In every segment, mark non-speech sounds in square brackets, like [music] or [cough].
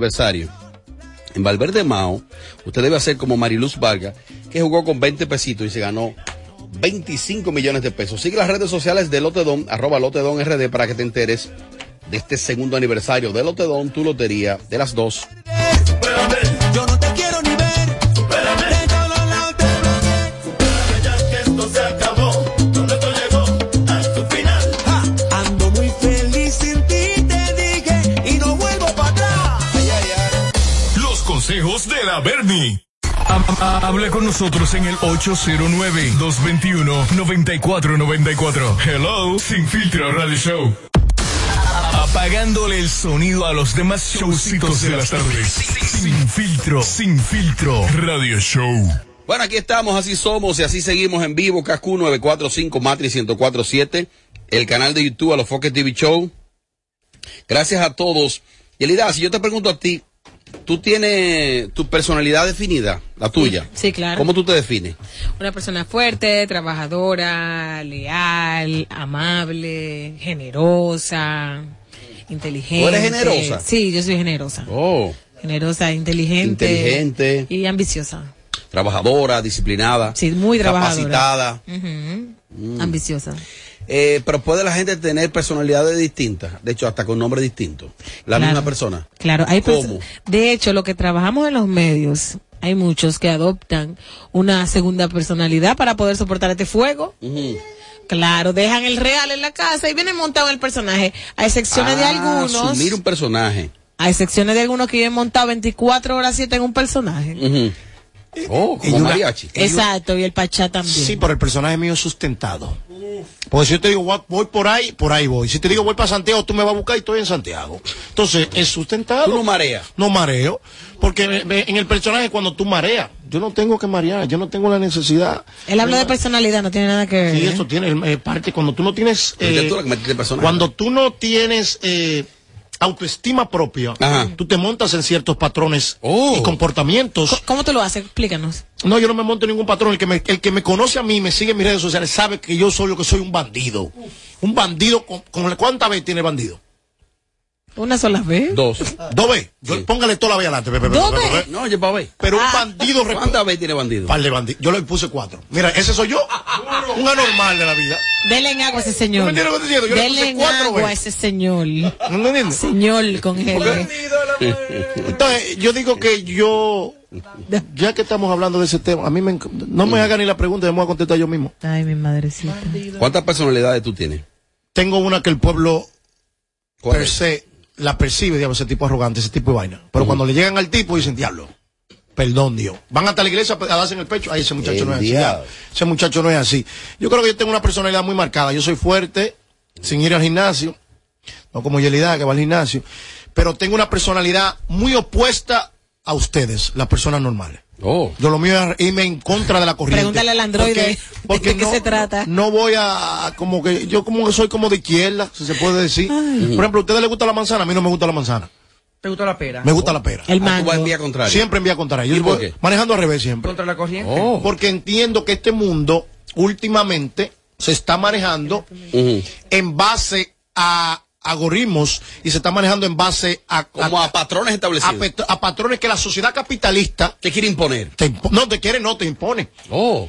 aniversario, en Valverde Mao, usted debe hacer como Mariluz Vargas, que jugó con 20 pesitos y se ganó 25 millones de pesos. Sigue las redes sociales de Lotedon, arroba Lotedon RD para que te enteres de este segundo aniversario de Lotedon, tu lotería de las dos. Consejos de la Bernie. Habla con nosotros en el 809-221-9494. Hello, Sin Filtro Radio Show. Apagándole el sonido a los demás showcitos de las tardes. Sin filtro, sin filtro. Radio Show. Bueno, aquí estamos, así somos y así seguimos en vivo. KQ 945 Matrix 1047, el canal de YouTube a los Foques TV Show. Gracias a todos. Y Elida, si yo te pregunto a ti, tú tienes tu personalidad definida, la tuya. Sí, claro. ¿Cómo tú te defines? Una persona fuerte, trabajadora, leal, amable, generosa, inteligente. ¿Tú eres generosa? Sí, yo soy generosa. Oh, Generosa, inteligente. Inteligente. Y ambiciosa. trabajadora, disciplinada. Sí, muy trabajadora. Capacitada. Ujú. Ambiciosa. Eh, pero puede la gente tener personalidades distintas, de hecho hasta con nombres distintos. La Claro. misma persona. Claro, hay ¿Cómo? De hecho, lo que trabajamos en los medios, hay muchos que adoptan una segunda personalidad para poder soportar este fuego. Claro, dejan el real en la casa y vienen montados en el personaje. A excepciones de Ah, algunos. Asumir un personaje. A excepciones de algunos que viven montados 24 horas 7 en un personaje. Oh, Y como una- mariachi. Exacto, y el Pachá también. Sí, pero el personaje mío sustentado. Porque si yo te digo voy, por ahí, por ahí voy. Si te digo voy para Santiago, tú me vas a buscar y estoy en Santiago. Entonces, es sustentado. Tú no mareas. No mareo. Porque en el personaje cuando tú mareas, yo no tengo que marear, yo no tengo la necesidad. Él habla de personalidad, no tiene nada que ver. Sí, ¿eh? eso tiene eh, parte cuando tú no tienes eh, cuando tú no tienes eh, autoestima propia, Ajá. tú te montas en ciertos patrones Oh. y comportamientos. Co- ¿Cómo tú lo haces? Explícanos. No, yo no me monto en ningún patrón. El que me, el que me conoce a mí, me sigue en mis redes sociales, sabe que yo soy lo que soy un bandido. Un bandido con, con ¿cuántas veces tiene bandido? Una sola vez. Dos. [laughs] Dos veces. Yo- Póngale toda la vez adelante. Dos ve. No, yo para ver. Pero un Ah. bandido ¿Cuántas veces tiene bandido? Par de bandidos. Yo le puse cuatro. Mira, ese soy yo. Un anormal de la vida. Denle en agua a ese ¿Tú señor. me entiendes lo que estoy diciendo? Yo le Denle puse en cuatro agua a ese señor. ¿No me entiendes? Señor con G. Entonces, yo digo que yo, ya que estamos hablando de ese tema, a mí me, no me haga ni la pregunta, me voy a contestar yo mismo. Ay, mi madrecita. ¿Cuántas personalidades tú tienes? Tengo una que el pueblo ¿Cuál per es? se la percibe, digamos, ese tipo arrogante, ese tipo de vaina. Pero cuando le llegan al tipo dicen, diablo, perdón Dios. Van hasta la iglesia a darse en el pecho, ay, ese muchacho El no es así. ya. Ese muchacho no es así. Yo creo que yo tengo una personalidad muy marcada. Yo soy fuerte, sin ir al gimnasio, no como Yelida que va al gimnasio, pero tengo una personalidad muy opuesta a ustedes, las personas normales. Oh. Yo lo mío es irme en contra de la corriente. Pregúntale al androide Porque, de qué no, se trata. No voy a, como que, yo como que soy como de izquierda, si se puede decir. Por ejemplo, a ustedes les gusta la manzana, a mí no me gusta la manzana. ¿Te gustó la pera? Me gusta la pera. El Ah, tú vas mango. en vía contraria. Siempre en vía contraria. Yo ¿Y por voy qué? manejando al revés siempre. ¿Contra la corriente? Oh. Porque entiendo que este mundo últimamente se está manejando en base a algoritmos y se está manejando en base a, Como a patrones a establecidos. a patrones que la sociedad capitalista ¿Qué quiere imponer? te impo- no te quiere, no te impone. Oh.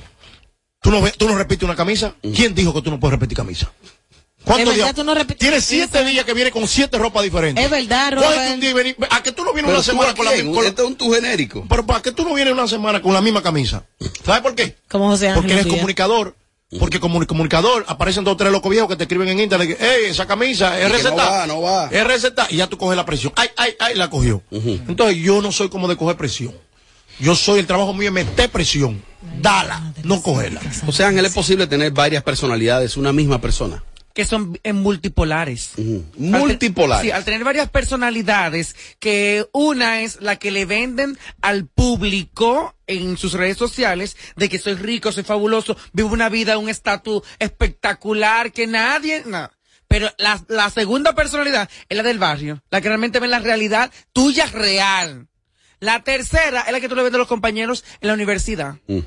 ¿Tú no, ves- tú no repites una camisa? ¿Quién dijo que tú no puedes repetir camisa? ¿Cuántos ¿Es verdad días? tú no repites Tienes camisa? siete días que viene con siete ropas diferentes. Es verdad, Robert. un día ¿A que tú no vienes Pero una semana con la misma? Este es un tu genérico. Pero ¿para qué tú no vienes una semana con la misma camisa? ¿Sabes por qué? Como José Ángel Porque eres comunicador. Porque como comunicador aparecen dos o tres locos viejos que te escriben en internet. que, Ey, esa camisa es receta. no va, no va. Es receta. Y ya tú coges la presión. Ay, ay, ay, la cogió. Entonces yo no soy como de coger presión. Yo soy, el trabajo mío es meter presión. Dala, no cogerla. O sea, Ángel, es posible tener varias personalidades, una misma persona. Que son eh, multipolares. Ujú. Al Multipolares. Sí, al tener varias personalidades, que una es la que le venden al público en sus redes sociales de que soy rico, soy fabuloso, vivo una vida, un estatus espectacular que nadie, no. Pero la, la segunda personalidad es la del barrio, la que realmente ve la realidad tuya real. La tercera es la que tú le vendes a los compañeros en la universidad. Mm.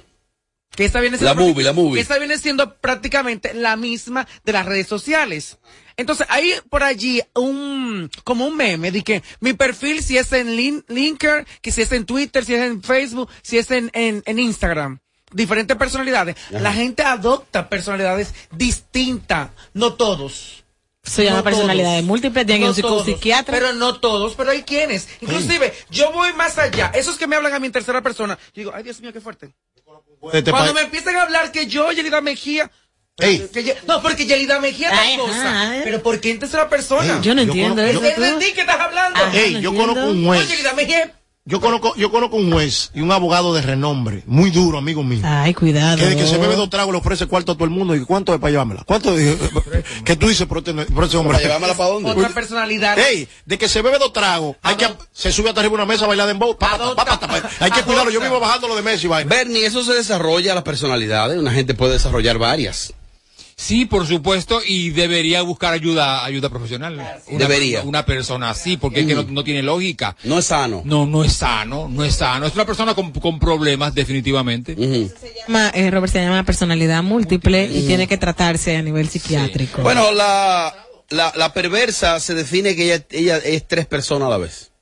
Que esta viene La movie, la movie. que esta viene siendo prácticamente la misma de las redes sociales. Entonces, hay por allí un, como un meme de que mi perfil, si es en Lin- Linker, que si es en Twitter, si es en Facebook, si es en, en, en Instagram. Diferentes personalidades. La gente adopta personalidades distintas. No todos. Se llama No personalidades todos. múltiples, tienen No un todos, psiquiatra. Pero no todos, pero hay quienes. Inclusive, yo voy más allá. Esos que me hablan a mi en tercera persona. Yo digo, ay Dios mío, qué fuerte. Este Cuando me empiezan a hablar que yo, Yelida Mejía. Ey. que Ye- no, porque Yelida Mejía es la cosa. ajá. Pero ¿por qué en tercera persona? Yo no Yo entiendo conozco- eso. Es de ti que estás hablando. Ajá. Ey, no yo entiendo. conozco un No, juez. Yelida Mejía. Yo conozco, yo conozco un juez y un abogado de renombre, muy duro, amigo mío. Ay, cuidado. Que de que se bebe dos tragos le ofrece cuarto a todo el mundo. ¿Y cuánto es para llevármela? ¿Cuánto? [laughs] es? que tú dices, pero, este ese hombre. ¿Para llevármela para dónde? Otra personalidad. Ey, de que se bebe dos tragos, hay que, se sube hasta arriba de una mesa a bailar dembow. Pa, pa, pa, pa, pa, pa. Hay que cuidarlo. Yo vivo bajándolo de mesa y vaina. Bernie, eso se desarrolla las personalidades. Una gente puede desarrollar varias. Sí, por supuesto, y debería buscar ayuda, ayuda profesional. Una, Debería. Una persona así, porque es que no, no tiene lógica. No es sano. No, no es sano, no es sano. Es una persona con, con problemas, definitivamente. Ujú. llama, eh, Robert se llama personalidad múltiple y tiene que tratarse a nivel psiquiátrico. Bueno, la, la, la perversa se define que ella, ella es tres personas a la vez.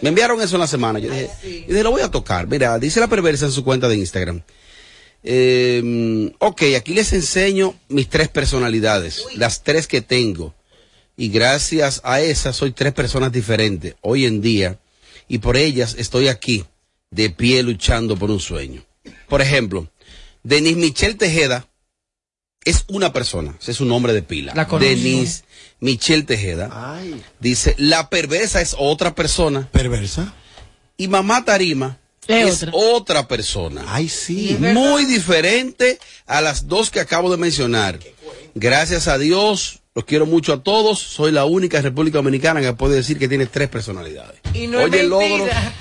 Me enviaron eso en la semana. Yo dije, yo dije, lo voy a tocar. Mira, dice la perversa en su cuenta de Instagram. Eh, ok, aquí les enseño mis tres personalidades, las tres que tengo. Y gracias a esas soy tres personas diferentes hoy en día. Y por ellas estoy aquí, de pie luchando por un sueño. Por ejemplo, Denis Michel Tejeda es una persona, ese es su nombre de pila. La. Denis Michel Tejeda. Ay, Dice, la perversa es otra persona perversa. y mamá Tarima Es es otra. otra persona. Ay, sí. Muy diferente a las dos que acabo de mencionar. Gracias a Dios, los quiero mucho a todos. Soy la única en República Dominicana que puede decir que tiene tres personalidades. Y no es Oye, el logro.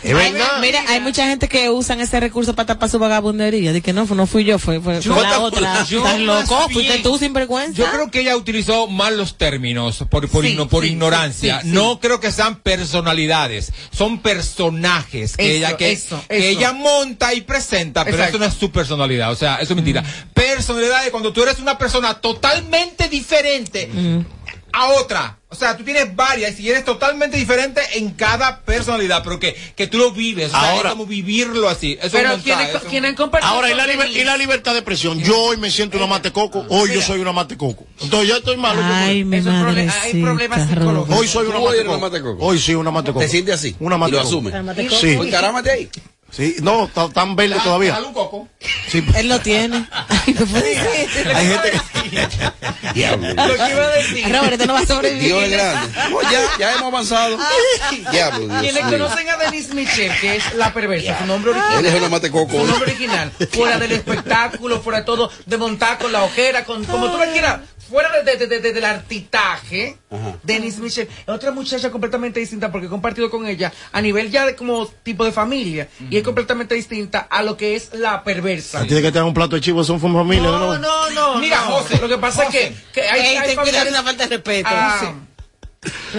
Es Ay, verdad. mira, hay mucha gente que usan ese recurso para tapar su vagabundería. De que no, no fui yo, fue, fue, Yo la otra. yo ¿Estás loco? bien- ¿Fuiste tú sin vergüenza? Yo creo que ella utilizó mal los términos por, por, Sí, igno- por sí, ignorancia. sí, sí, sí. No creo que sean personalidades, son personajes que Eso, ella que, eso, que eso. ella monta y presenta, pero Exacto. eso no es su personalidad, o sea, eso es mentira. Es cuando tú eres una persona totalmente diferente a otra. O sea, tú tienes varias y eres totalmente diferente en cada personalidad, pero que, que tú lo vives. O sea, Ahora- es como vivirlo así. Eso Pero no ¿quién está, es, eso- quién han compartido? Ahora, ¿y la, liber- y la libertad de expresión? Yo hoy me siento una mate coco, hoy yo soy una mate coco. Entonces ya estoy malo. yo Ay, mi Eso es madre. hay problemas psicológicos. Hoy soy una mate coco. mate coco. Hoy sí una mate coco. ¿Te sientes así? Una mate y lo coco. asume. Sí. Pues ahí. Sí, no, tan verde todavía. Dale un coco. Sí. Él lo tiene. Ay. Hay gente que... Diablo. Lo que iba a decir. Robert, esto no va a sobrevivir. Dios es grande. No, ya, ya hemos avanzado. Diablo, Dios Quienes conocen a Denise Michel, que es la perversa, su nombre original. Él es una mate coco. Su nombre original, fuera del espectáculo, fuera de todo, de montar con la ojera, con como tú la quieras, fuera de, de- de- de- del artitaje, Denise Michel, es otra muchacha completamente distinta porque he compartido con ella a nivel ya de como tipo de familia y es completamente distinta a lo que es la perversa. Tiene que tener un plato de chivo, son familia. No, no, no. Mira, no. José, Lo que pasa es que, que hay, hay una falta de respeto. Ah,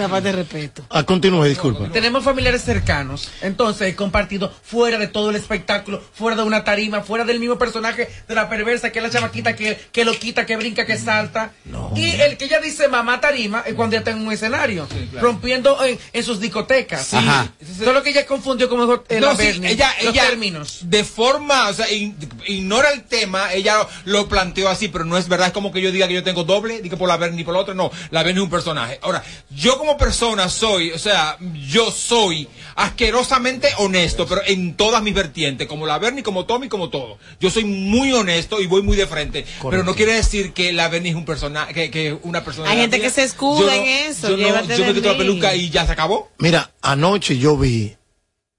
Falta de respeto. Ah, continúe, disculpa. Tenemos familiares cercanos, entonces he compartido fuera de todo el espectáculo, fuera de una tarima, fuera del mismo personaje de la perversa, que es la chamaquita que, que lo quita, que brinca, que salta. Y el que ella dice mamá tarima es cuando ella está en un escenario, rompiendo en, en sus discotecas. Ajá. Solo que ella confundió como dijo eh, No, la sí, ella, los ella términos. de forma, o sea, in- ignora el tema, ella lo planteó así, pero no es verdad, es como que yo diga que yo tengo doble, digo por la ver ni por la otra, no, la ver ni un personaje. Ahora, yo como persona soy, o sea, yo soy asquerosamente honesto, pero en todas mis vertientes, como la Bernie, como Tommy, como todo. Yo soy muy honesto y voy muy de frente, pero no quiere decir que la Bernie es un personaje, que, que una persona. Hay gente mía. que se escuda Yo no- en eso, Yo, no- yo me de quito la peluca y ya se acabó. Mira, anoche yo vi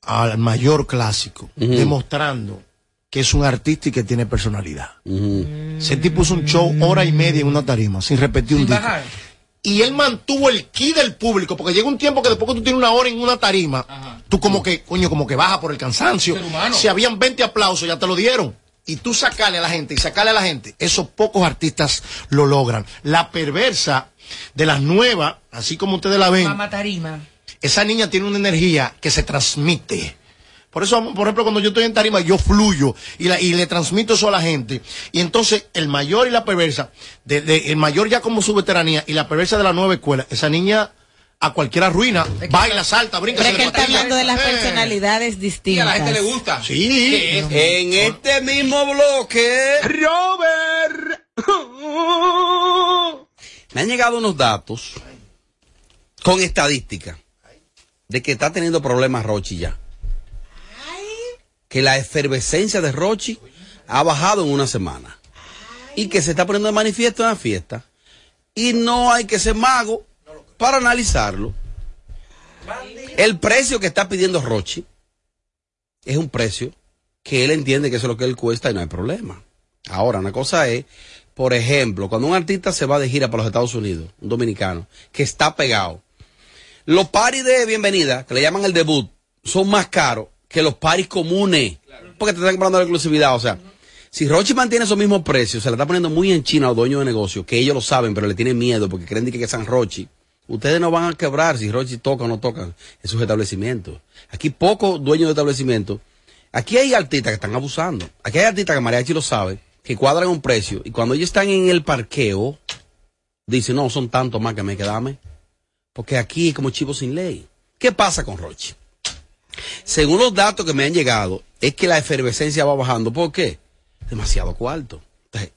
al mayor clásico demostrando que es un artista y que tiene personalidad. Ese tipo puso un show hora y media en una tarima sin repetir un bajar. Y él mantuvo el ki del público, porque llega un tiempo que después que tú tienes una hora en una tarima, tú como que, coño, como que baja por el cansancio. Si habían 20 aplausos, ya te lo dieron. Y tú sacarle a la gente y sacarle a la gente, esos pocos artistas lo logran. La perversa de las nuevas, así como ustedes la ven, Mamá tarima. esa niña tiene una energía que se transmite. Por eso, por ejemplo, cuando yo estoy en tarima, yo fluyo y, la- y le transmito eso a la gente. Y entonces, el mayor y la perversa, de- de- el mayor ya como su veteranía y la perversa de la nueva escuela, esa niña a cualquiera ruina, baila, salta, brinca, Pero es que está hablando de las Eh. personalidades Y a distintas. la gente le gusta. Sí. Que es- En este mismo bloque, Robert. me han llegado unos datos con estadística de que está teniendo problemas Rochi ya. Que la efervescencia de Rochi ha bajado en una semana. Y que se está poniendo de manifiesto en la fiesta. Y no hay que ser mago para analizarlo. El precio que está pidiendo Rochi es un precio que él entiende que eso es lo que él cuesta y no hay problema. Ahora, una cosa es, por ejemplo, cuando un artista se va de gira para los Estados Unidos, un dominicano, que está pegado, los paris de bienvenida, que le llaman el debut, son más caros que los paris comunes, porque te están comprando la exclusividad. O sea, si Rochi mantiene esos mismos precios, se le está poniendo muy en China a los dueños de negocio, que ellos lo saben, pero le tienen miedo porque creen que es San Rochi. Ustedes no van a quebrar si Rochi toca o no toca en sus establecimientos. Aquí pocos dueños de establecimientos. Aquí hay artistas que están abusando. Aquí hay artistas que Mariachi lo sabe, que cuadran un precio y cuando ellos están en el parqueo, dicen, no, son tantos más que me quedame. Porque aquí es como chivo sin ley. ¿Qué pasa con Rochi? Según los datos que me han llegado, es que la efervescencia va bajando. ¿Por qué? Demasiado cuarto.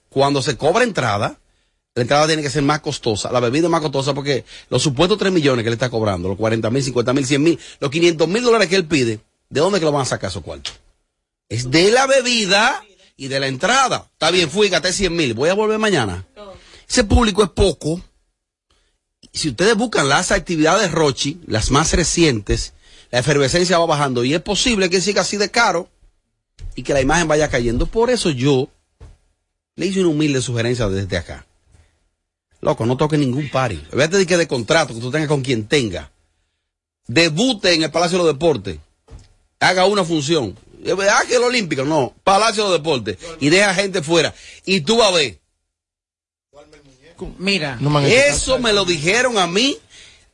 Cuando se cobra entrada, la entrada tiene que ser más costosa, la bebida más costosa porque los supuestos 3 millones que le está cobrando, los 40 mil, 50 mil, 100 mil, los 500 mil dólares que él pide, ¿de dónde que lo van a sacar esos cuartos? Es de la bebida y de la entrada. Está bien, fui, gasté 100 mil, voy a volver mañana. Ese público es poco. Si ustedes buscan las actividades Rochi, las más recientes, la efervescencia va bajando y es posible que siga así de caro y que la imagen vaya cayendo. Por eso yo le hice una humilde sugerencia desde acá. Loco, no toque ningún party. Vete de que de contrato que tú tengas con quien tenga. Debute en el Palacio de los Deportes. Haga una función. Ah, que el Olímpico, no. Palacio de los Deportes. Y deja gente fuera. Y tú vas a ver. Mira, No me. Eso me lo dijeron a mí,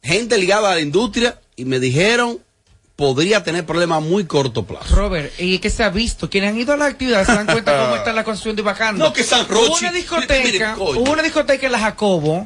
gente ligada a la industria, y me dijeron podría tener problemas a muy corto plazo. Robert, y que se ha visto, quienes han ido a la actividad se dan cuenta cómo está la construcción y bajando. [laughs] No, que San Hubo Rochi- una discoteca, hubo una discoteca en la Jacobo,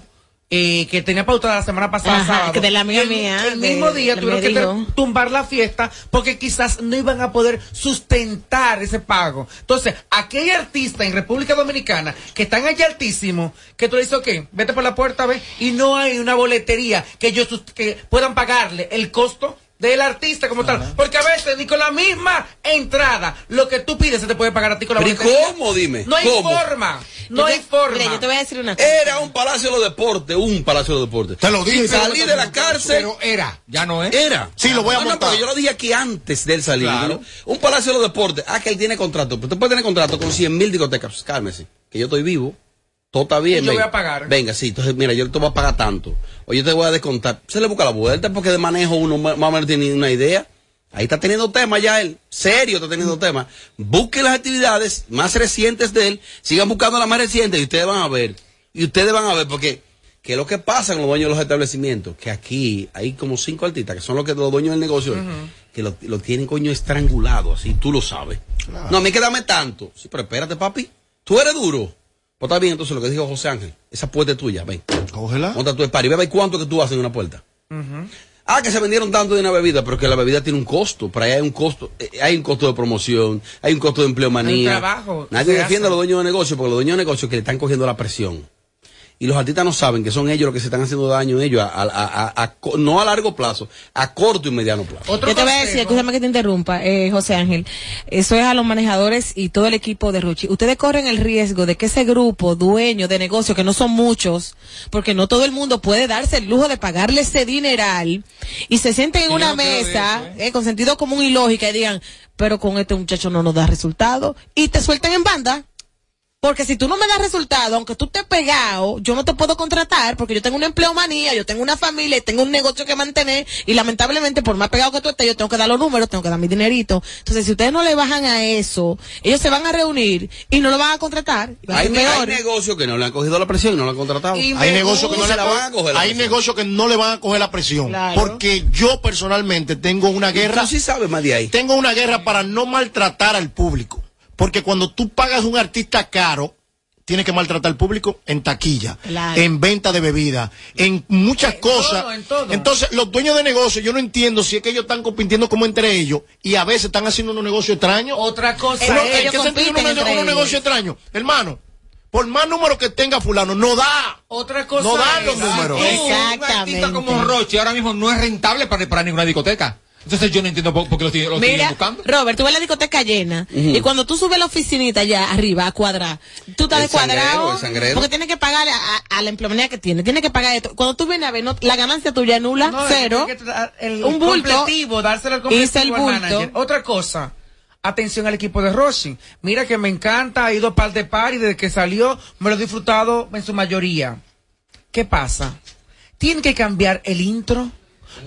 eh, que tenía pautada la semana pasada, Ajá, sábado. que de la amiga el, mía, El de- mismo día de- tuvieron que tumbar la fiesta porque quizás no iban a poder sustentar ese pago. Entonces, aquí hay artistas en República Dominicana que están allá altísimos, que tú le dices, ok, vete por la puerta, ve, y no hay una boletería que ellos que puedan pagarle el costo del artista como tal. Porque a veces ni con la misma entrada, lo que tú pides se te puede pagar a ti con la Pero ¿y boletería. cómo, dime? No hay ¿Cómo? forma. No te- hay forma. Mira, yo te voy a decir una cosa. Era un Palacio de los Deportes, un Palacio de los Deportes. Te lo dije. Y salí de la cárcel. Pero era, ya no es. Era. Sí, lo voy a No, no, montar. porque yo lo dije aquí antes de él salir. Claro. ¿no? Un Palacio de los Deportes. Ah, que él tiene contrato. Pero usted puede tener contrato con 100 mil discotecas. Cálmese. Que yo estoy vivo. Todo está bien. Y yo venga. voy a pagar. Venga, sí. Entonces, mira, yo te voy a pagar tanto. O yo te voy a descontar. Se le busca la vuelta porque de manejo uno más o menos tiene una idea. Ahí está teniendo temas ya él. Serio está teniendo temas. Busquen las actividades más recientes de él. Sigan buscando las más recientes y ustedes van a ver. Y ustedes van a ver porque ¿Qué es lo que pasa con los dueños de los establecimientos? Que aquí hay como cinco artistas que son los que los dueños del negocio, que lo, lo tienen coño estrangulado, así tú lo sabes. No, a mí que dame tanto. Sí, pero espérate, papi. Tú eres duro. Pues está bien, entonces lo que dijo José Ángel, esa puerta es tuya, ven. Cógela. Monta tu espari, ve a ver cuánto que tú haces en una puerta. Ah, que se vendieron tanto de una bebida, pero que la bebida tiene un costo. Para allá hay un costo. eh, hay un costo de promoción, hay un costo de empleomanía. Hay un trabajo Nadie defiende a los dueños de negocio, porque los dueños de negocio que le están cogiendo la presión. Y los artistas no saben que son ellos los que se están haciendo daño ellos, a, a- a- a- a co- no a largo plazo, a corto y mediano plazo. Otro Yo te voy a decir, escúchame que te interrumpa, eh, José Ángel. Eso es a los manejadores y todo el equipo de Ruchi. Ustedes corren el riesgo de que ese grupo, dueño de negocio, que no son muchos, porque no todo el mundo puede darse el lujo de pagarle ese dineral, y se sienten en una no mesa, eso, eh, con sentido común y lógica, y digan, pero con este muchacho no nos da resultado, y te sueltan en banda. Porque si tú no me das resultado, aunque tú estés pegado, yo no te puedo contratar porque yo tengo una empleomanía, yo tengo una familia y tengo un negocio que mantener y lamentablemente por más pegado que tú estés, yo tengo que dar los números, tengo que dar mi dinerito. Entonces, si ustedes no le bajan a eso, ellos se van a reunir y no lo van a contratar. va Hay, negocios que no le han cogido la presión y no lo han contratado. Y Hay negocios que no le la van a coger la hay presión. negocios que no le van a coger la presión. Claro. Porque yo personalmente tengo una guerra. Tú sí sabes más de ahí. Tengo una guerra para no maltratar al público. Porque cuando tú pagas un artista caro, tienes que maltratar al público en taquilla, Claro. en venta de bebida, en muchas En cosas. todo, en todo. Entonces, los dueños de negocios, yo no entiendo si es que ellos están compitiendo como entre ellos y a veces están haciendo unos negocios extraños. Otra cosa ellos ¿En qué sentido unos, negocios extraños? Hermano, por más números que tenga fulano, no da. Otra cosa No dan es- los números. Que un Exactamente. artista como Roche ahora mismo no es rentable para, para ninguna discoteca. Entonces yo no entiendo por, por qué lo, tienen- lo siguen Mira, buscando. Robert, tú ves la discoteca llena y cuando tú subes la oficinita allá arriba a cuadrar, tú estás El sangrero. porque tienes que pagar a, la empleomanía que tiene, tienes que pagar esto. Cuando tú vienes a ver, no- la ganancia tuya nula, No, cero, que el un bulto, completivo, dárselo al completivo al bulto. manager. Otra cosa, atención al equipo de Roshi. Mira que me encanta, ha ido a par de par y desde que salió me lo he disfrutado en su mayoría. ¿Qué pasa? Tiene que cambiar el intro.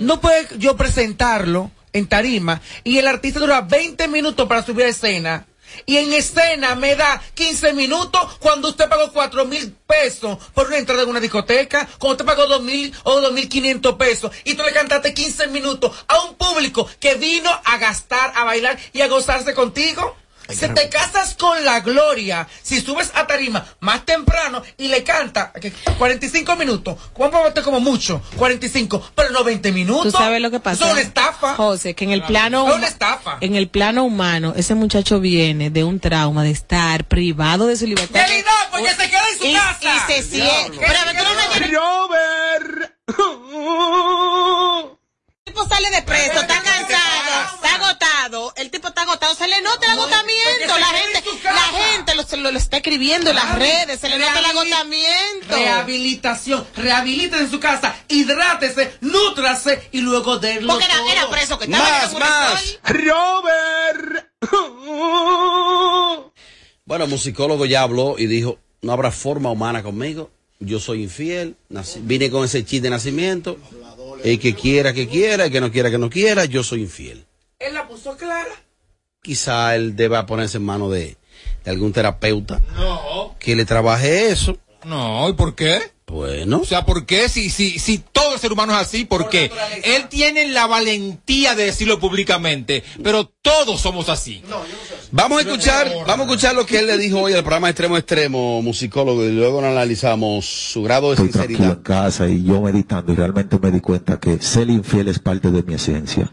No puede yo presentarlo en tarima y el artista dura 20 minutos para subir a escena. Y en escena me da 15 minutos cuando usted pagó 4 mil pesos por una entrada en una discoteca, cuando usted pagó 2 mil o 2 mil 500 pesos y tú le cantaste 15 minutos a un público que vino a gastar, a bailar y a gozarse contigo. Si te casas con la gloria, si subes a tarima más temprano y le canta que 45 minutos, ¿cuánto va a como mucho? 45, pero no 20 minutos. Tú sabes lo que pasa. Es una estafa. José, que en el plano Es una estafa. en el plano humano, ese muchacho viene de un trauma de estar privado de su libertad. ¡Yelida, porque se queda en su y, casa! y se siente. Pero se a ver, tú no queda- imaginas- El tipo sale de preso, está cansado, está agotado, el tipo está agotado, se le nota el agotamiento, la gente, la gente lo, se lo, lo está escribiendo en las redes, se le nota el agotamiento. Rehabilitación, rehabilite en su casa, hidrátese, nútrase y luego denlo Porque era, todo. era preso que estaba Más, más. estoy. Bueno, el musicólogo ya habló y dijo, no habrá forma humana conmigo, yo soy infiel, nací- vine con ese chiste de nacimiento, el que quiera que quiera, el que no quiera que no quiera, yo soy infiel. Él la puso clara. Quizá él deba ponerse en manos de, de algún terapeuta que le trabaje eso. No, ¿y por qué? Bueno, O sea, ¿por qué? Si, si, si todo el ser humano es así, ¿por qué? Él tiene la valentía de decirlo públicamente, pero todos somos así. vamos a escuchar, vamos a escuchar lo que él le dijo hoy al programa Extremo Extremo, musicólogo, y luego analizamos su grado de estoy tranquilo sinceridad. en casa y yo meditando y realmente me di cuenta que ser infiel es parte de mi esencia.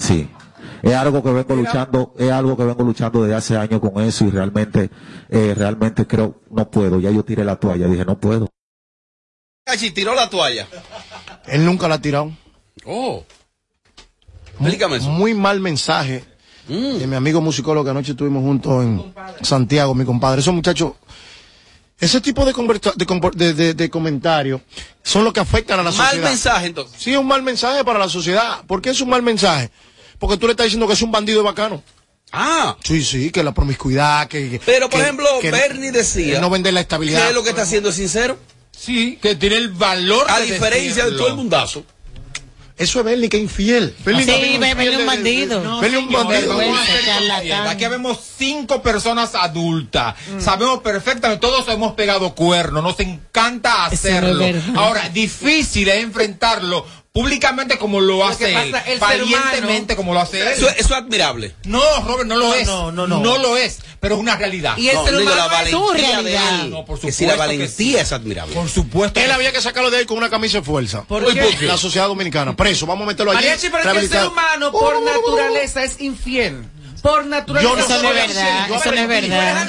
Sí. Es algo que vengo luchando, es algo que vengo luchando desde hace años con eso y realmente, eh, realmente creo, no puedo. Ya yo tiré la toalla, dije, no puedo. Cachi, tiró la toalla. Él nunca la ha tirado. Oh. Explícame eso. Muy mal mensaje Mm. de mi amigo musicólogo que anoche estuvimos juntos en Santiago, mi compadre. Esos muchachos, ese tipo de, conversa- de, de- de- de comentarios son los que afectan a la Mal sociedad. mensaje, entonces. Sí, es un mal mensaje para la sociedad. ¿Por qué es un mal mensaje? Porque tú le estás diciendo que es un bandido bacano. Ah, Sí, sí, que la promiscuidad, que... pero por que- ejemplo, que- Bernie decía que no vender la estabilidad. lo que está haciendo es sincero, Sí, que tiene el valor a de diferencia de todo el mundazo. Eso es Bernie que es infiel. Bernie Sí, también es Bernie un bandido. No, Bernie un bandido. Aquí vemos cinco personas adultas. Sabemos perfectamente, todos hemos pegado cuernos, nos encanta hacerlo. Ahora, difícil es enfrentarlo públicamente como lo hace él, valientemente como lo hace él. Eso, eso es admirable. No, Robert, no lo No, es. no, no, no. lo es, pero es una realidad. Y el No, ser humano es de realidad. él. No, por que si la supuesto que valentía sí. es admirable. Por supuesto. Él que había que sacarlo de ahí con una camisa de fuerza. ¿Por qué? ¿por qué? La sociedad dominicana, preso, vamos a meterlo allí. Mariachi, pero es que el ser humano por naturaleza es infiel. Por naturaleza. Yo no Eso no es verdad, yo eso no es verdad.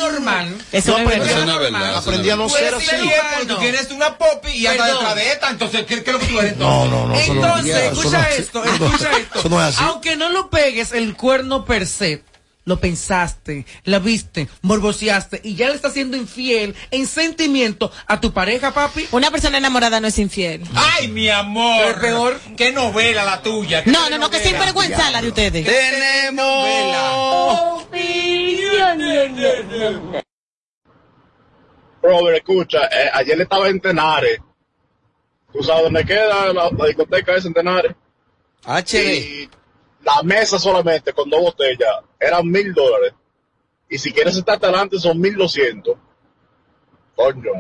Eso no es aprendí- verdad. Eso no es verdad. Aprendí a no Tú ser así. tú tienes una popi y andas Perdón. detrás de esta, entonces, ¿qué, qué es lo que tú eres No, entonces? no, no. Entonces, escucha esto, escucha esto. Eso no es así. Aunque no lo pegues el cuerno per se, lo pensaste, la viste, morboseaste y ya le estás siendo infiel en sentimiento a tu pareja, papi. Una persona enamorada no es infiel. Ay, mi amor. Pero es peor. Qué novela la tuya. No, no, no, que telenovela. sinvergüenza la de ustedes. Tenemos Robert, escucha, eh, ayer estaba en Tenares. ¿Tú sabes dónde queda la, la discoteca de Centenares? Y la mesa solamente con dos botellas eran mil dólares. Y si quieres estar adelante son mil doscientos. Coño,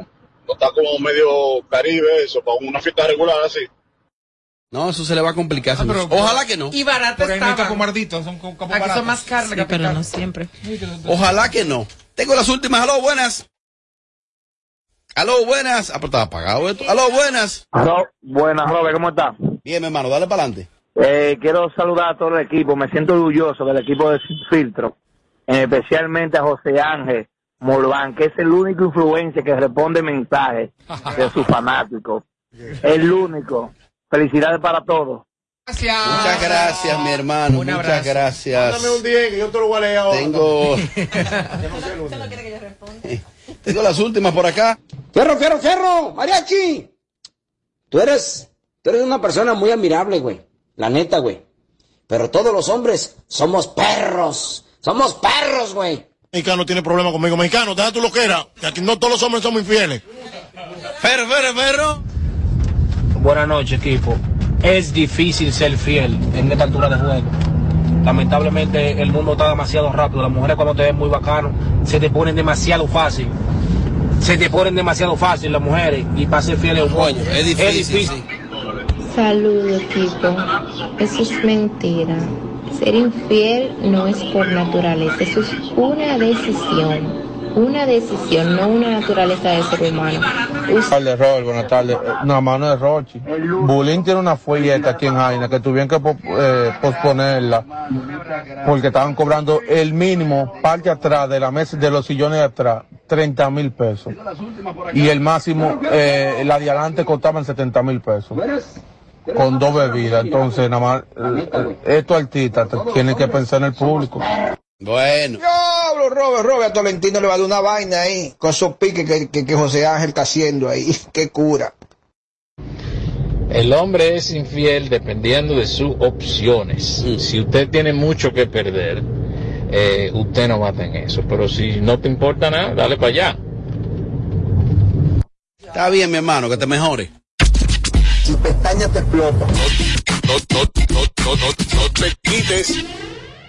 no está como medio caribe eso, para una fiesta regular así. No, eso se le va a complicar. señor. Ojalá que no. Y estaban. capomarditos, son como Aquí son más carne, Sí, pero no siempre. Ojalá que no. Tengo las últimas. Aló, buenas. Aló, buenas. Ah, pero estaba apagado esto. Aló, buenas. Ro- buenas, Robert, ¿cómo estás? Bien, mi hermano, dale para adelante. Eh, quiero saludar a todo el equipo. Me siento orgulloso del equipo de Sin Filtro, especialmente a José Ángel Morván, que es el único influencer que responde mensajes de sus fanáticos. El único. Felicidades para todos. Gracias. Muchas gracias, mi hermano. Un Muchas abrazo. gracias. Dame un 10 que yo te lo voy a leer ahora. Tengo, [laughs] [laughs] tengo las últimas por acá. Fierro, fierro, fierro, mariachi. Tú eres, tú eres una persona muy admirable, güey. La neta, güey. Pero todos los hombres somos perros. Somos perros, güey. Mexicano tiene problema conmigo. Mexicano, deja tu lo que aquí no todos los hombres somos infieles. Ferro, ferro, ferro. Buenas noches, equipo. Es difícil ser fiel en esta altura de juego. Lamentablemente el mundo está demasiado rápido. Las mujeres cuando te ven muy bacano se te ponen demasiado fácil. Se te ponen demasiado fácil las mujeres y para ser fiel es un Coño, es difícil. sí. Saludos, equipo. Eso es mentira. Ser infiel no es por naturaleza, eso es una decisión. Una decisión, no una naturaleza de ser humano. Buenas tardes. Buenas tardes. Eh, No, mano de Rochi. Bulín tiene una folleta aquí en Jaina que tuvieron que eh, posponerla porque estaban cobrando el mínimo parte atrás de la mesa, de los sillones de atrás, 30 mil pesos. Y el máximo, eh, la de adelante costaban 70 mil pesos. Con dos bebidas. Entonces, nada más, eh, estos artistas tienen que pensar en el público. Bueno. Diablo, Robert, Robert, a Tolentino le va a dar una vaina ahí, con esos piques que, que, que José Ángel está haciendo ahí. [laughs] Qué cura. El hombre es infiel dependiendo de sus opciones. Si usted tiene mucho que perder, eh, usted no va en eso. Pero si no te importa nada, dale para allá. Está bien, mi hermano, que te mejore. Si pestañas te explotan. No, no, no, no, no, no te quites.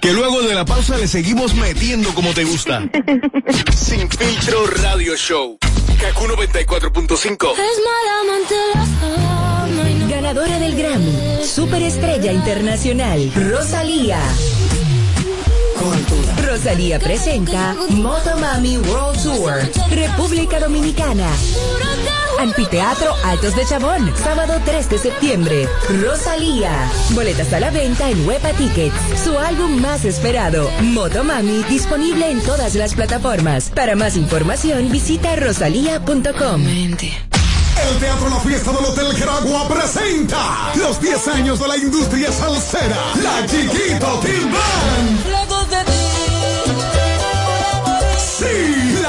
Que luego de la pausa le seguimos metiendo como te gusta. [laughs] Sin filtro radio show. Kaku 94.5. Ganadora del Grammy, Superestrella Internacional, Rosalía. Rosalía presenta Motomami World Tour, República Dominicana. Anfiteatro Altos de Chabón, sábado 3 de septiembre. Rosalía. Boletas a la venta en Huepa Tickets. Su álbum más esperado, Motomami, disponible en todas las plataformas. Para más información, visita rosalía.com. El Teatro La Fiesta del Hotel Geragua presenta los 10 años de la industria salsera, la Chiquito Team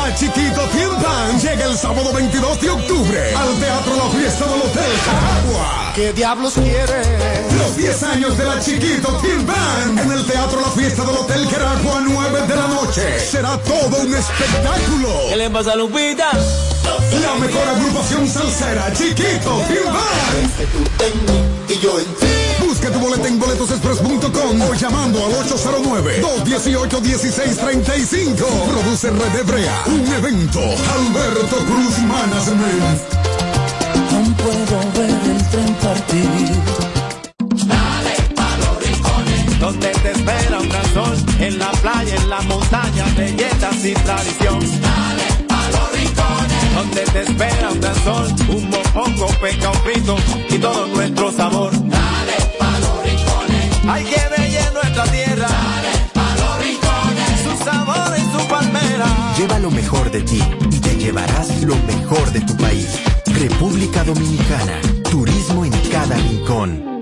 Band. Sí, la Chiquito Band llega el sábado 22 de octubre al Teatro La Fiesta del Hotel Geragua. ¿Qué diablos quiere? Los 10 años de la Chiquito Band en el Teatro La Fiesta del Hotel Geragua 9 de la noche. Será todo un espectáculo. ¿Qué le pasa a Lupita? La mejor agrupación salsera, Chiquito Band. Y yo en Tu boleta en boletosexpress.com o llamando al 809-218-1635. Produce Red Hebrea, un evento. Alberto Cruz Management. Aún puedo ver el tren partir. Dale pa' los rincones. Donde te espera un gran sol. En la playa, en la montaña, belletas y tradición. Dale pa' los rincones. Donde te espera un gran sol. Un mopongo, peca, un pito y todo nuestro lo mejor de ti y te llevarás lo mejor de tu país. República Dominicana. Turismo en cada rincón.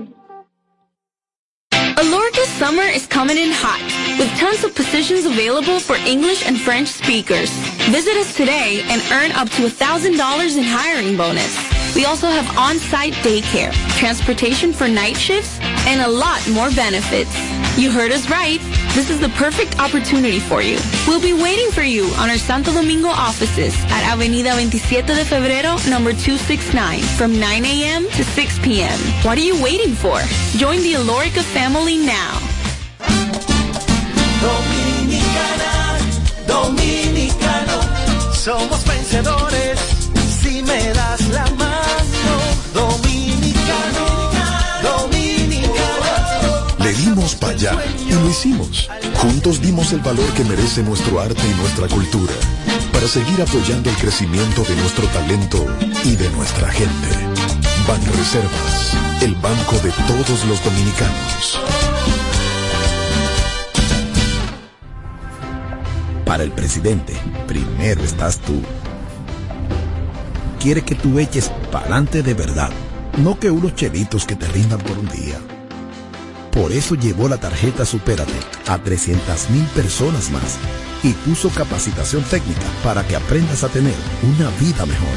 Summer is coming in hot, with tons of positions available for English and French speakers. Visit us today and earn up to $1,000 in hiring bonus. We also have on-site daycare, transportation for night shifts, and a lot more benefits. You heard us right. This is the perfect opportunity for you. We'll be waiting for you on our Santo Domingo offices at Avenida 27 de Febrero, number 269, from 9 a.m. to 6 p.m. What are you waiting for? Join the Alorica family now. Dominicana, dominicano, somos vencedores si me dimos para allá y lo hicimos. Juntos dimos el valor que merece nuestro arte y nuestra cultura para seguir apoyando el crecimiento de nuestro talento y de nuestra gente. Banreservas, el banco de todos los dominicanos. Para el presidente, primero estás tú. Quiere que tú eches pa'lante de verdad, no que unos chelitos que te rindan por un día. Por eso llevó la tarjeta Supérate a 300 mil personas más y puso capacitación técnica para que aprendas a tener una vida mejor.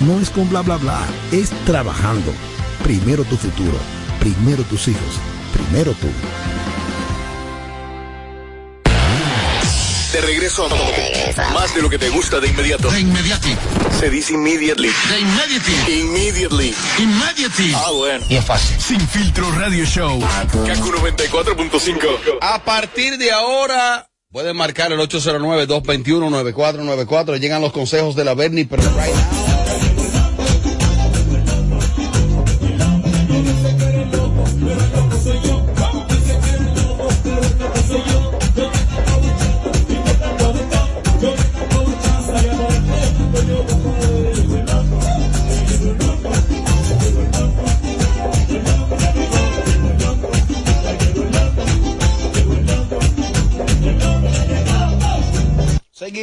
No es con bla bla bla, es trabajando. Primero tu futuro, primero tus hijos, primero tú. De regreso a más de lo que te gusta de inmediato. De inmediati. Se dice immediately. De immediately. Immediately. Immediately. Ah, bueno. Y es fácil. Sin filtro radio show. Kaku 94.5. A partir de ahora, pueden marcar el 809-221-9494. Llegan los consejos de la Bernie, pero right now.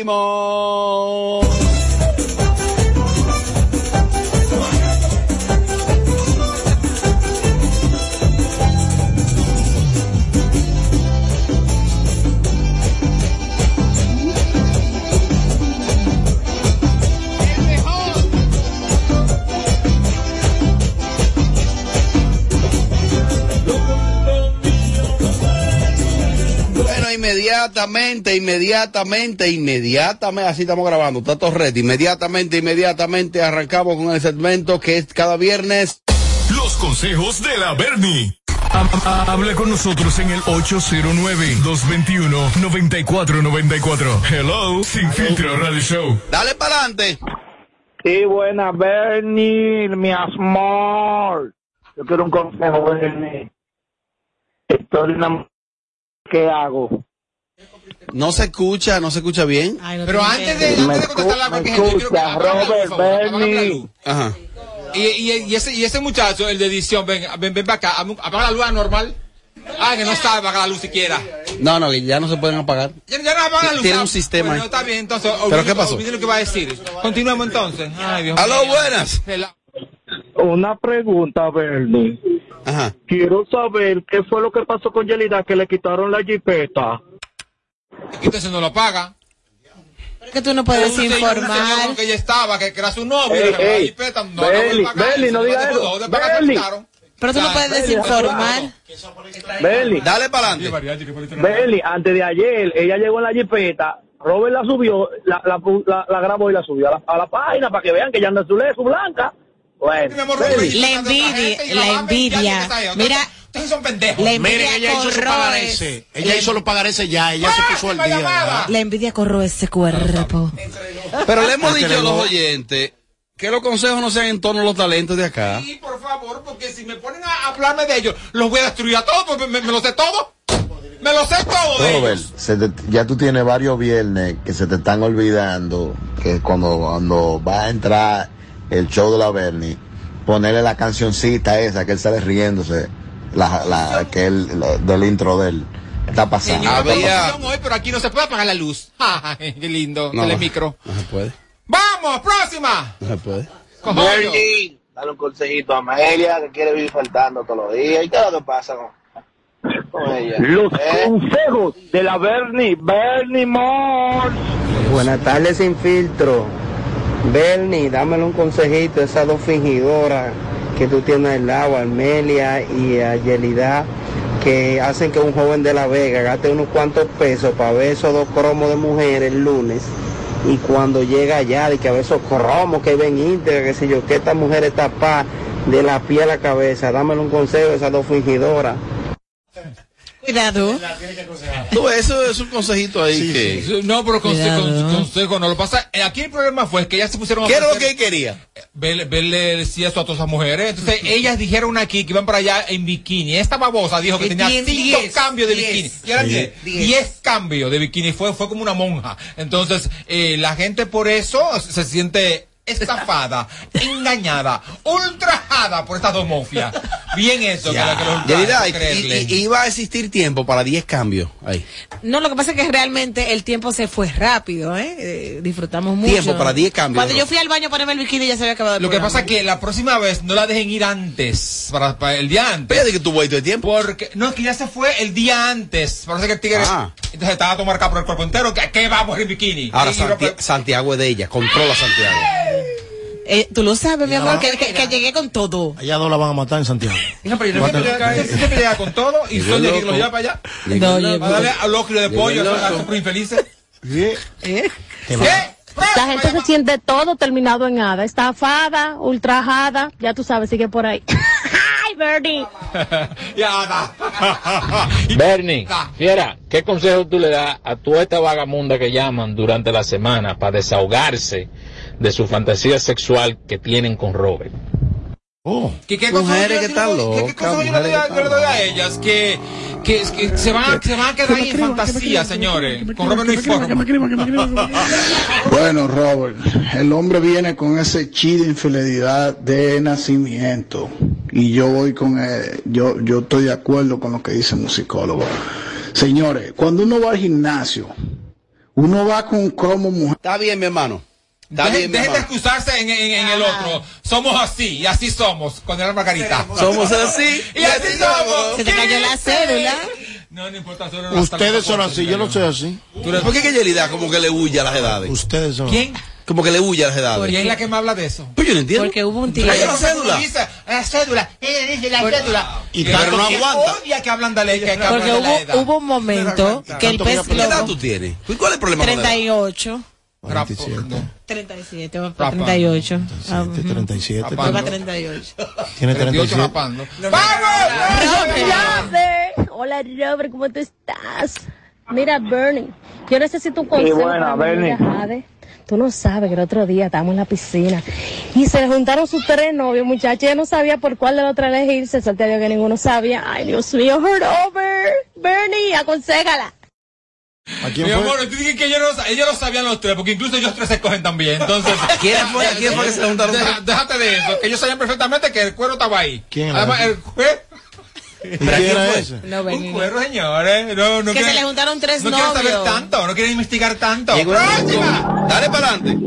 Seguimos. Inmediatamente, inmediatamente, inmediatamente, así estamos grabando, está todo ready, inmediatamente, inmediatamente arrancamos con el segmento que es cada viernes. Los consejos de la Bernie. Ha- ha- Habla con nosotros en el 809-221-9494. Hello, Sin Filtro Radio Show. Dale para adelante. Sí, buena, Bernie, mi amor. Yo quiero un consejo, Bernie. Estoy en una... ¿Qué hago? No se escucha, no se escucha bien. Pero antes de, antes de contestar la porque yo quiero que Robert por favor. Ajá. Y, y, y ese, y ese muchacho, el de edición, ven, ven, ven para acá, apaga la luz normal. Ah, que no sabe apagar la luz siquiera. No, no, que ya no se pueden apagar. Ya, ya no apaga la luz. Tiene un sistema Bueno, está bien, entonces. ¿Pero qué pasó? lo que va a decir. Continuemos entonces. Ay, Dios Aló, buenas. Una pregunta, Bernie. Ajá. Quiero saber qué fue lo que pasó con Yelida que le quitaron la jipeta. Entonces no lo paga. Es que tú no puedes Un informar. que ella estaba, que, que era su novio. Ey, y ey, y peta, no, Bernie, no, eso, no diga de- eso. quitaron. Pero tú no puedes desinformar. Bernie. Dale para adelante. Bernie, antes de ayer, ella llegó en la jipeta, Robert la subió, la, la, la- la grabó y la subió a la, a la página para que vean que ella anda su su blanca. Bueno. La envidia, la envidia. Mira, Ustedes son pendejos. la Miren, ella hizo su pagarese. Ella hizo los pagarese ya, ella se puso al día. ¿verdad? La envidia corroe ese cuerpo. Pero le hemos Ah, dicho a los oyentes que los consejos no sean en torno a los talentos de acá. Sí, por favor, porque si me ponen a hablarme de ellos, los voy a destruir a todos, porque me, me lo sé todo. Me lo sé todo de Robert, ellos. se te- ya tú tienes varios viernes que se te están olvidando que cuando, cuando va a entrar el show de la Bernie, ponerle la cancioncita esa que él sale riéndose, la, la, que él, la- del intro de él. Está pasando. Señor, Había- hoy, pero aquí no se puede apagar la luz. [laughs] Qué lindo, No, telemicro. No se puede. ¡Vamos, próxima! No se puede. Bernie, dale un consejito a Amelia que quiere vivir faltando todos los días. ¿Y qué es lo que pasa con, con ella? Los ¿Eh? consejos de la Bernie, Bernie Moore. Buenas tardes, sin filtro. Bernie, dámele un consejito esas dos fingidoras que tú tienes al lado, Amelia y a Yelida, que hacen que un joven de La Vega gaste unos cuantos pesos para ver esos dos cromos de mujeres el lunes. Y cuando llega allá, de que a ver esos cromos que ven íntegras, que sé yo, que esta mujer está pa de la piel a la cabeza. Dámelo un consejo esas dos fingidoras. Cuidado. Tú, eso es un consejito ahí que. Sí, No, pero conse- Cuidado, con- ¿no? consejo no lo pasa. eh, Aquí el problema fue que ellas se pusieron a ¿Qué era lo que él quería? Verle, verle decía eso a todas esas mujeres. Entonces, [laughs] ellas dijeron aquí que iban para allá en bikini. Esta babosa dijo que tenía tiene cinco diez, cambios de diez. bikini. Y eran diez. Diez. Diez cambios de bikini. Fue, fue como una monja. Entonces, eh, la gente por eso se siente estafada, engañada, ultrajada por estas dos mofias. Bien eso, que la que los y- creerle. y- iba a existir tiempo para 10 cambios ahí. No, lo que pasa es que realmente el tiempo se fue rápido, ¿eh? Eh, disfrutamos mucho. Tiempo para 10 cambios. Cuando yo fui al baño a ponerme el bikini ya se había acabado el Lo que pasa es que la próxima vez no la dejen ir antes, para, para el día antes. Pero que tuvo ahí todo el tiempo. Porque, no, es que ya se fue el día antes. Parece que el tigre. Ah. Entonces estaba tomar acá por el cuerpo entero. ¿Qué, qué vamos en bikini? Ahora Santi- Santiago es de ella, controla Santiago. Eh, tú lo sabes, mi Ya. amor, que, que- que llegué con todo. Allá dos la van a matar en Santiago. No, pero yo siempre llega- con todo y que loco. lo lleva para allá. Loco. Para darle de pollo a esos- a loco. esos infelices. ¿Eh? La gente se siente todo terminado en nada. Estafada, ultrajada, ya tú sabes, sigue por ahí. [laughs] ¡Ay, Bernie! [laughs] ya da. [laughs] Bernie, fiera, ¿qué consejo tú le das a toda esta vagamunda que llaman durante la semana para desahogarse de su fantasía sexual que tienen con Robert? ¿Qué, qué Mujeres que están ¿qué- locas, ¿Qué consejo yo le doy a- yo le doy a ellas? Que, que, que se, van, a- se van a quedar ahí en fantasía, señores. Con Robert no hay forma. Bueno, Robert, el hombre viene con ese chi de infidelidad de nacimiento y yo voy con él, yo, yo estoy de acuerdo con lo que dice el musicólogo. Señores, cuando uno va al gimnasio, uno va con un cromo mujer. Está bien, mi hermano. Dejen de excusarse en, en- en el otro. Somos así, y así somos, con el Margarita. Somos así, [laughs] y así somos. Se te cayó la cédula. No, no importa, Ustedes son así, yo no soy así. ¿Por qué que Yelida como que le huye a las edades? Ustedes son. ¿Quién? Como que le huye a las edades. ¿Quién es la que me habla de eso? Pues yo no entiendo. Porque hubo un Pero tigre. la cédula. Dice, La cédula. Ella dice la cédula. Y pero no aguanta. Odia que hablan de ley, que, Porque de la hubo, edad. hubo un momento que el pez ¿Qué edad tú tienes? ¿Y ¿Cuál es el problema con la edad? 38. 37, va para 38. Ah, ujú. 37. Va para 38. Tiene 38 37. rapando. Robert. Hola, Robert, ¿cómo tú estás? Mira, Bernie, yo necesito un consejo buena, mi amiga Bernie. Tú no sabes que el otro día estábamos en la piscina y se le juntaron sus tres novios, muchacha. Ella no sabía por cuál de la otra elegirse. Dios que ninguno sabía. Ay, Dios mío, over. Bernie, aconségala. ¿A quién Mi fue? amor, tú dices que ellos no, ellos lo sabían los tres, porque incluso ellos tres se cogen también. Entonces, ¿Quién fue- quién fue que se juntaron? Deja- déjate de eso, que ellos sabían perfectamente que el cuero estaba ahí. ¿Quién era Además, el cuero. ¿Y quién era ese? No, Un no. cuero, señores. No, no Que se le juntaron tres No quieren saber tanto, no quieren investigar tanto. Momento. Dale para adelante.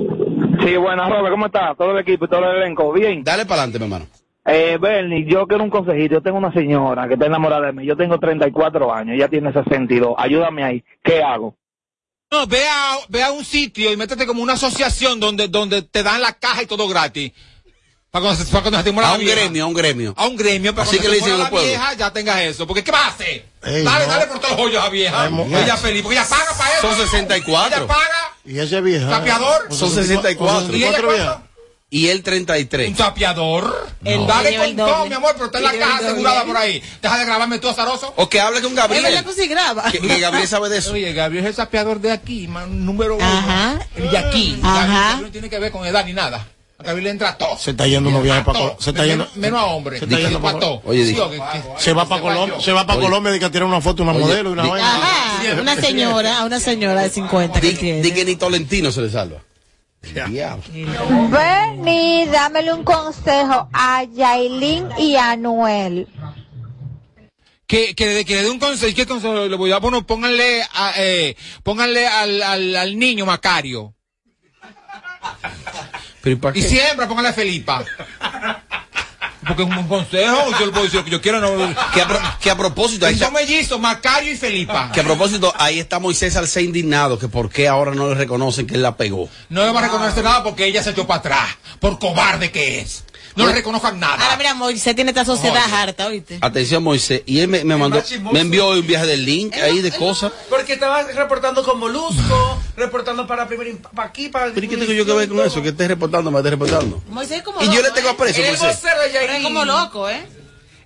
Sí, buenas, Robert, ¿cómo estás? Todo el equipo y todo el elenco, bien. Dale para adelante, mi hermano. Eh, Bernie, yo quiero un consejito. Yo tengo una señora que está enamorada de mí. Yo tengo 34 años, ella tiene 62. Ayúdame ahí. ¿Qué hago? No, ve a, ve a un sitio y métete como una asociación donde, donde te dan la caja y todo gratis. Para cuando, se- para cuando se A la un vieja. gremio, a un gremio. A un gremio, para Así cuando que le se muera dicen la al pueblo. vieja ya tengas eso. Porque ¿qué va a hacer? Ey, dale, no. dale por todos los hoyos a vieja. Ay, ella feliz, porque ella paga para eso. Son 64. Ella paga. Y ese vieja. ¿Sapeador? Son 64. ¿Y ella 64 cuánto? Y él 33. Un sapeador. El- Dale el con todo, mi amor, pero está en la el caja asegurada por ahí. Deja de grabarme tú, azaroso. O que hable con Gabriel. verdad que sí graba. Que, que Gabriel sabe de eso. Oye, Gabriel es el sapeador de aquí, man, número uno. Ajá. El de aquí. Ajá. Gabriel, no tiene que ver con edad ni nada. A Gabriel le entra todo. Se está yendo unos viajes para todo. Col- se está Menos- yendo Menos a hombres. se está yendo para todo. Oye, Sí, di- o que- que- se va para Colombia, se va para. Colombia de que tiene una foto, una Oye, modelo y una vaina. Ajá, una señora, una señora de 50 que Di, tiene. di que ni Tolentino se le salva. Diablo. Bernie, dámele un consejo a Yailin y a Noel. Que, que, le- que le dé un consejo. ¿Qué consejo le voy a poner? Pónganle, a, eh, pónganle al, al, al niño Macario. Pero ¿y para qué? Y siempre pónganle a Felipa. Porque es un consejo. Yo le puedo decir lo que yo quiero. No, Que a, pro- que a propósito, ahí está- son mellizos, Macario y Felipa. que a propósito, ahí está Moisés Alcé indignado, que por qué ahora no le reconocen que él la pegó. No le va a reconocer nada porque ella se echó para atrás. Por cobarde que es. No le reconozcan nada. Ahora mira, Moisés tiene esta sociedad Oye. harta, ¿oíste? Atención, Moisés. Y él me, me mandó, me envió hoy un viaje del link ahí de cosas. Porque estaba reportando con Molusco, reportando para primer para aquí, para. ¿Pero y qué tengo yo que ver con eso? Que estés reportando, me estés reportando. Moisés es como Y yo loco, le tengo ¿eh? aprecio, Moisés. es como loco, ¿eh?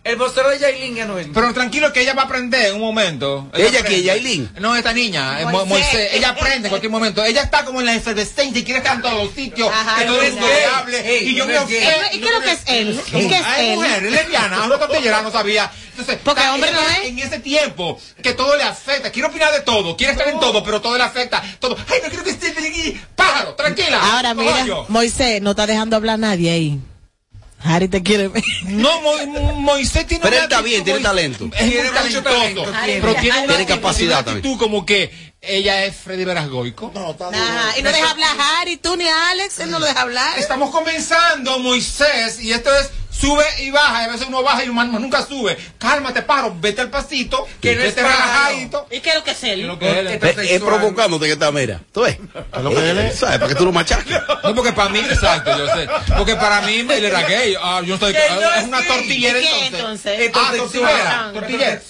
El vocero de Yailin ya no es. Pero tranquilo que ella va a aprender en un momento. ¿Ella aprende. quién, Yailin? No, esta niña, eh, Mo- Moisés. Moisés. Ella aprende en cualquier momento. Ella está como en la efervescencia y quiere estar en todos los sitios. Ajá, que todo el mundo le hable. Y yo no me es gay. ofendo. ¿Y qué es lo que es él? ¿Qué es Ay, él? mujer, es lesbiana, una tortillera no sabía. Entonces, Porque hombre no ella es. En ese tiempo, que todo le afecta. Quiere opinar de todo, quiere estar en todo, pero todo le afecta. Todo. Ay, no quiero que esté aquí. Pájaro, tranquila. Ahora mira. Moisés no está dejando hablar a nadie ahí. Harry te quiere ver. No, Mo- Mo- Moisés tiene Pero una él está bien, tiene talento. Es Tiene mucho talentoso. talento. Pero tiene, una Tiene actitud- capacidad una actitud como que ella es Freddy Verasgoico. Ajá, y no deja hablar a Harry, tú ni a Alex, él no lo deja hablar. Estamos comenzando, Moisés, y esto es sube y baja, y a veces uno baja y uno nunca sube. Cálmate, paro, vete al pasito, que no es esté pájaro. relajadito. ¿Y qué es lo que es él? Lo que él es. Es, provocándote que está, mira. ¿Tú ves? lo que él es. ¿Sabes? Para que tú lo machaques. [laughs] No, porque para mí, exacto, yo sé. Porque para mí él era gay. Ah, yo no estoy. Que no es una tortillera ¿Y qué entonces. entonces? Ah, tortillera. Tortillera.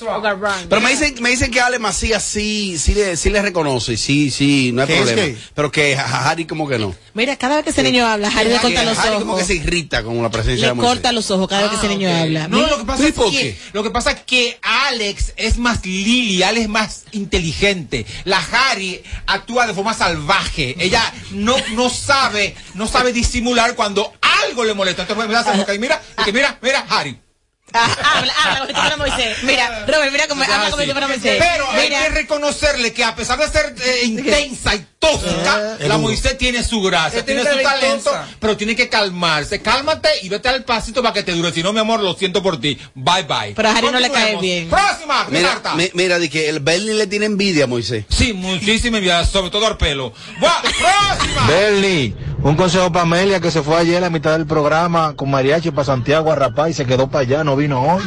Pero me dicen, me dicen que Ale Macías sí, sí le, sí le reconoce, sí, sí, no hay ¿Que es problema. Pero que a Harry como que no. Mira, cada vez que ese niño habla, Harry le corta los Harry como que ojos. se irrita con la presencia de Moisés. Los ojos cada vez que ese niño Ah, ok. habla. No, lo que pasa ¿Y es que lo que pasa es que Alex es más Lily, Alex es más inteligente. La Harry actúa de forma salvaje. Ella no no sabe no sabe disimular cuando algo le molesta. Entonces me hace porque mira, que mira, mira Harry. [laughs] Ah, habla, habla como si fuera Moisés. Mira, Robert, mira cómo habla como si fuera Moisés. Pero hay Mira. que reconocerle que a pesar de ser eh, [laughs] intensa y tóxica, Eh, la. Moisés tiene su gracia, tiene su talento, intensa. pero tiene que calmarse. Cálmate y vete al pasito para que te dure. Si no, mi amor, lo siento por ti. Bye bye. Pero a Harry no le cae bien. Próxima, Mira, mi- mira, de que el Bernie le tiene envidia a Moisés. Sí, muchísima envidia, sobre todo al pelo. Buah, próxima. Bernie, un consejo para Amelia que se fue ayer a la mitad del programa con mariachi para Santiago a rapar y se quedó para allá, no vino hoy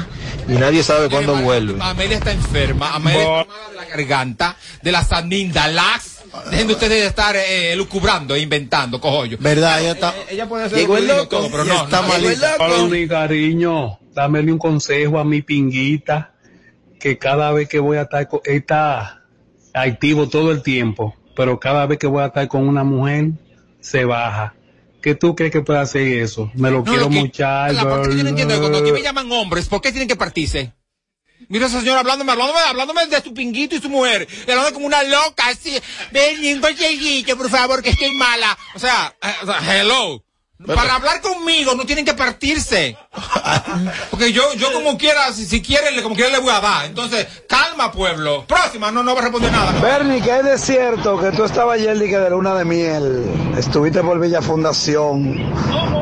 y nadie sabe cuándo vuelve. Amelia está enferma. Amelia está mala de la garganta, de las amígdalas. Dejen de ustedes de estar eh, lucubrando e inventando, cojollo. ¿Verdad? Ella está. Ella puede hacer Llegó el loco todo, pero no. está no. malita. Hola, mi cariño, dámele un consejo a mi pinguita, que cada vez que voy a estar, con, está activo todo el tiempo, pero cada vez que voy a estar con una mujer, se baja. ¿Qué tú crees que puede hacer eso? Me lo No, quiero mucho. La parte que yo no entiendo es cuando aquí me llaman hombres, ¿por qué tienen que partirse? Mira esa señora hablándome, hablándome, hablándome de su pinguito y su mujer, y hablando como una loca, así, ven un por favor, que estoy mala. O sea, eh, hello. Para hablar conmigo no tienen que partirse. Porque yo, yo como quiera, si, si quieren, le- como quiera le voy a dar. Entonces, calma, pueblo. Próxima, no, no va a responder nada. Bernie, que es de cierto que tú estabas ayer de que de luna de miel, estuviste por Villa Fundación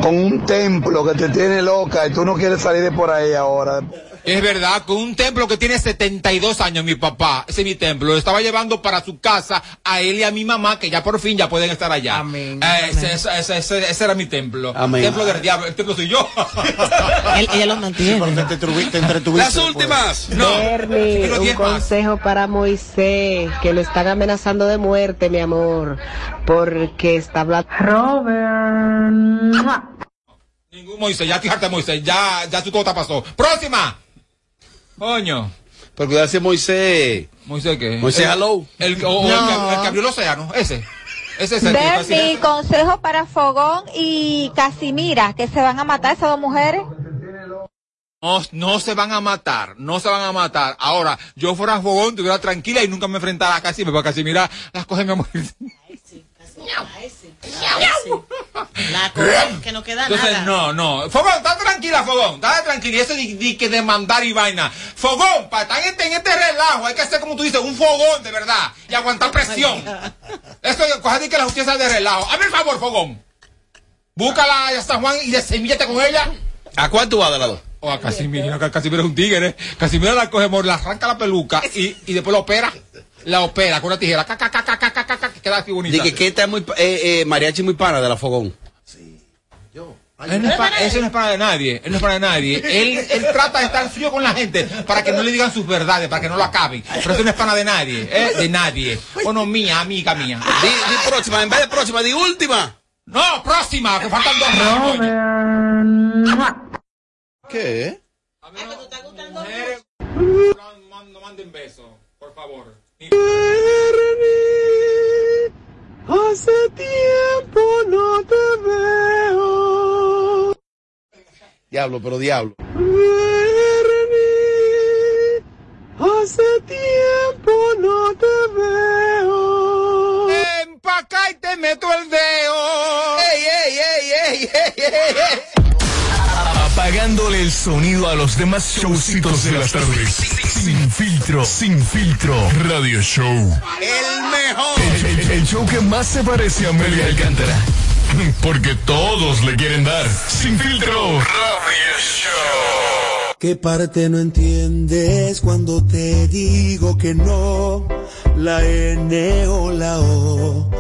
con un templo que te tiene loca y tú no quieres salir de por ahí ahora. Es verdad, con un templo que tiene 72 años, mi papá, ese es mi templo, lo estaba llevando para su casa a él y a mi mamá, que ya por fin ya pueden estar allá. Amén. Eh, ese, ese- ese- ese- ese era mi templo. Amén. El templo del diablo, el templo soy yo. [laughs] Él- ella lo mantiene. Te, entretuvi- te entretuviste Las últimas. No, Bernie, un 10 más. consejo para Moisés, que lo están amenazando de muerte, mi amor, porque está hablando... Robert. Ningún Moisés, ya fíjate Moisés, ya, ya su cota pasó. Próxima. Coño. Pero cuidado si Moisés. Moisés qué? Moisés el, Hello. El, o- el que- el que abrió el océano, ese. Ese es el consejo para Fogón y Casimira, que se van a matar esas dos mujeres. No, no se van a matar, no se van a matar. Ahora, yo fuera fogón, estuviera tranquila y nunca me enfrentara a Casimira, porque Casimira las coge mi amor. La cosa que no queda Entonces, nada. no, no. Fogón, está tranquila, Fogón. Está tranquila. Y eso de, de que demandar y vaina. Fogón, para estar en este, en este relajo, hay que hacer como tú dices, un fogón de verdad. Y aguantar presión. Coger de que la justicia es de relajo. Hazme el favor, Fogón. Búscala a San Juan y desemíllate con ella. ¿A cuánto va de lado? O a Casimiro, que Casimiro es un tigre. Casimiro la coge, la arranca la peluca y, y después la opera. La opera con una tijera. Ca, ca, ca, queda así bonita. Dije que esta es muy, pa- eh, eh, mariachi muy pana de la fogón. Él no es para, eso no es para de nadie, él no es para de nadie. Él, él trata de estar frío con la gente para que no le digan sus verdades, para que no lo acaben. Pero eso no es para de nadie, ¿eh? de nadie. Bueno, mía, amiga mía. Di, di próxima, en vez de próxima, di última. No, próxima, que faltan dos coño. ¿Qué? Mujeres, no, no manden besos, por favor. Hace tiempo no te veo. Diablo, pero diablo. Hace tiempo no te veo. Ven pa' acá y te meto el dedo. ¡Ey, ey, ey, ey, ey, ey, ey! Apagándole el sonido a los demás showcitos de las tardes. Sin filtro, sin filtro. Radio Show. El mejor. El, el- el show que más se parece a Amelia Alcántara. [laughs] Porque todos le quieren dar. Sin filtro. Radio Show. ¿Qué parte no entiendes cuando te digo que no? La N o la O,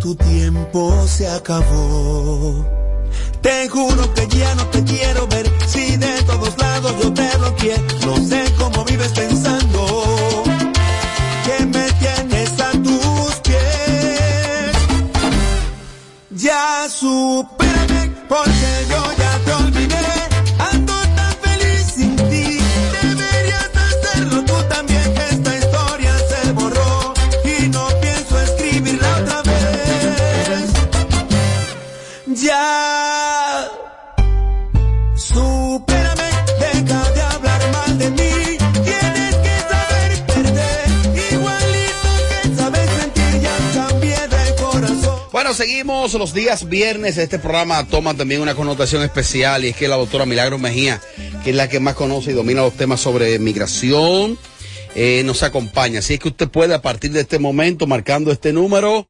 tu tiempo se acabó. Te juro que ya no te quiero ver, si de todos lados yo te bloqueé. No sé cómo vives pensando que me tienes a tus pies. Ya supérame porque yo Seguimos los días viernes. Este programa toma también una connotación especial y es que la doctora Milagro Mejía, que es la que más conoce y domina los temas sobre migración, eh, nos acompaña. Así es que usted puede a partir de este momento, marcando este número.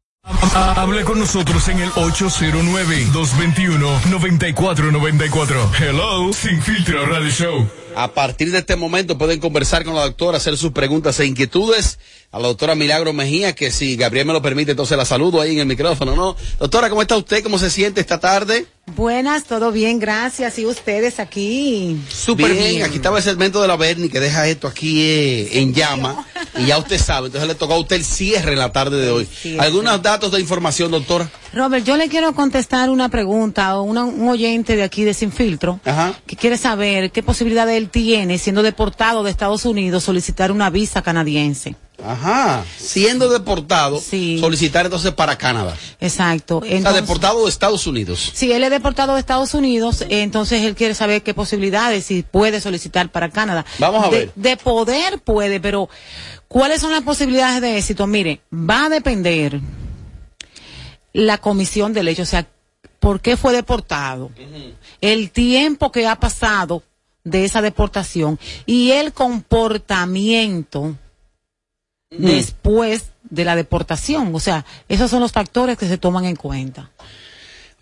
Hable con nosotros en el 809-221-9494. Hello, Sin Filtro Radio Show. A partir de este momento pueden conversar con la doctora, hacer sus preguntas e inquietudes a la doctora Milagro Mejía, que si Gabriel me lo permite, entonces la saludo ahí en el micrófono, ¿no? Doctora, ¿cómo está usted? ¿Cómo se siente esta tarde? Buenas, todo bien, gracias. Y ustedes aquí. Súper bien. Aquí estaba el segmento de la Berni que deja esto aquí eh, en llama y ya usted sabe. Entonces le tocó a usted el cierre en la tarde de hoy. ¿Algunos datos de información, doctora? Robert, yo le quiero contestar una pregunta a una- un oyente de aquí de Sin Filtro Ajá. que quiere saber qué posibilidad él tiene, siendo deportado de Estados Unidos, solicitar una visa canadiense. Ajá. Siendo deportado, solicitar entonces para Canadá. Exacto. Entonces- deportado de Estados Unidos. Si él es deportado de Estados Unidos, entonces él quiere saber qué posibilidades, si puede solicitar para Canadá. Vamos a De- ver. De poder puede, pero ¿cuáles son las posibilidades de éxito? Mire, va a depender la comisión del hecho, o sea, ¿por qué fue deportado? El tiempo que ha pasado de esa deportación y el comportamiento después de la deportación. O sea, esos son los factores que se toman en cuenta.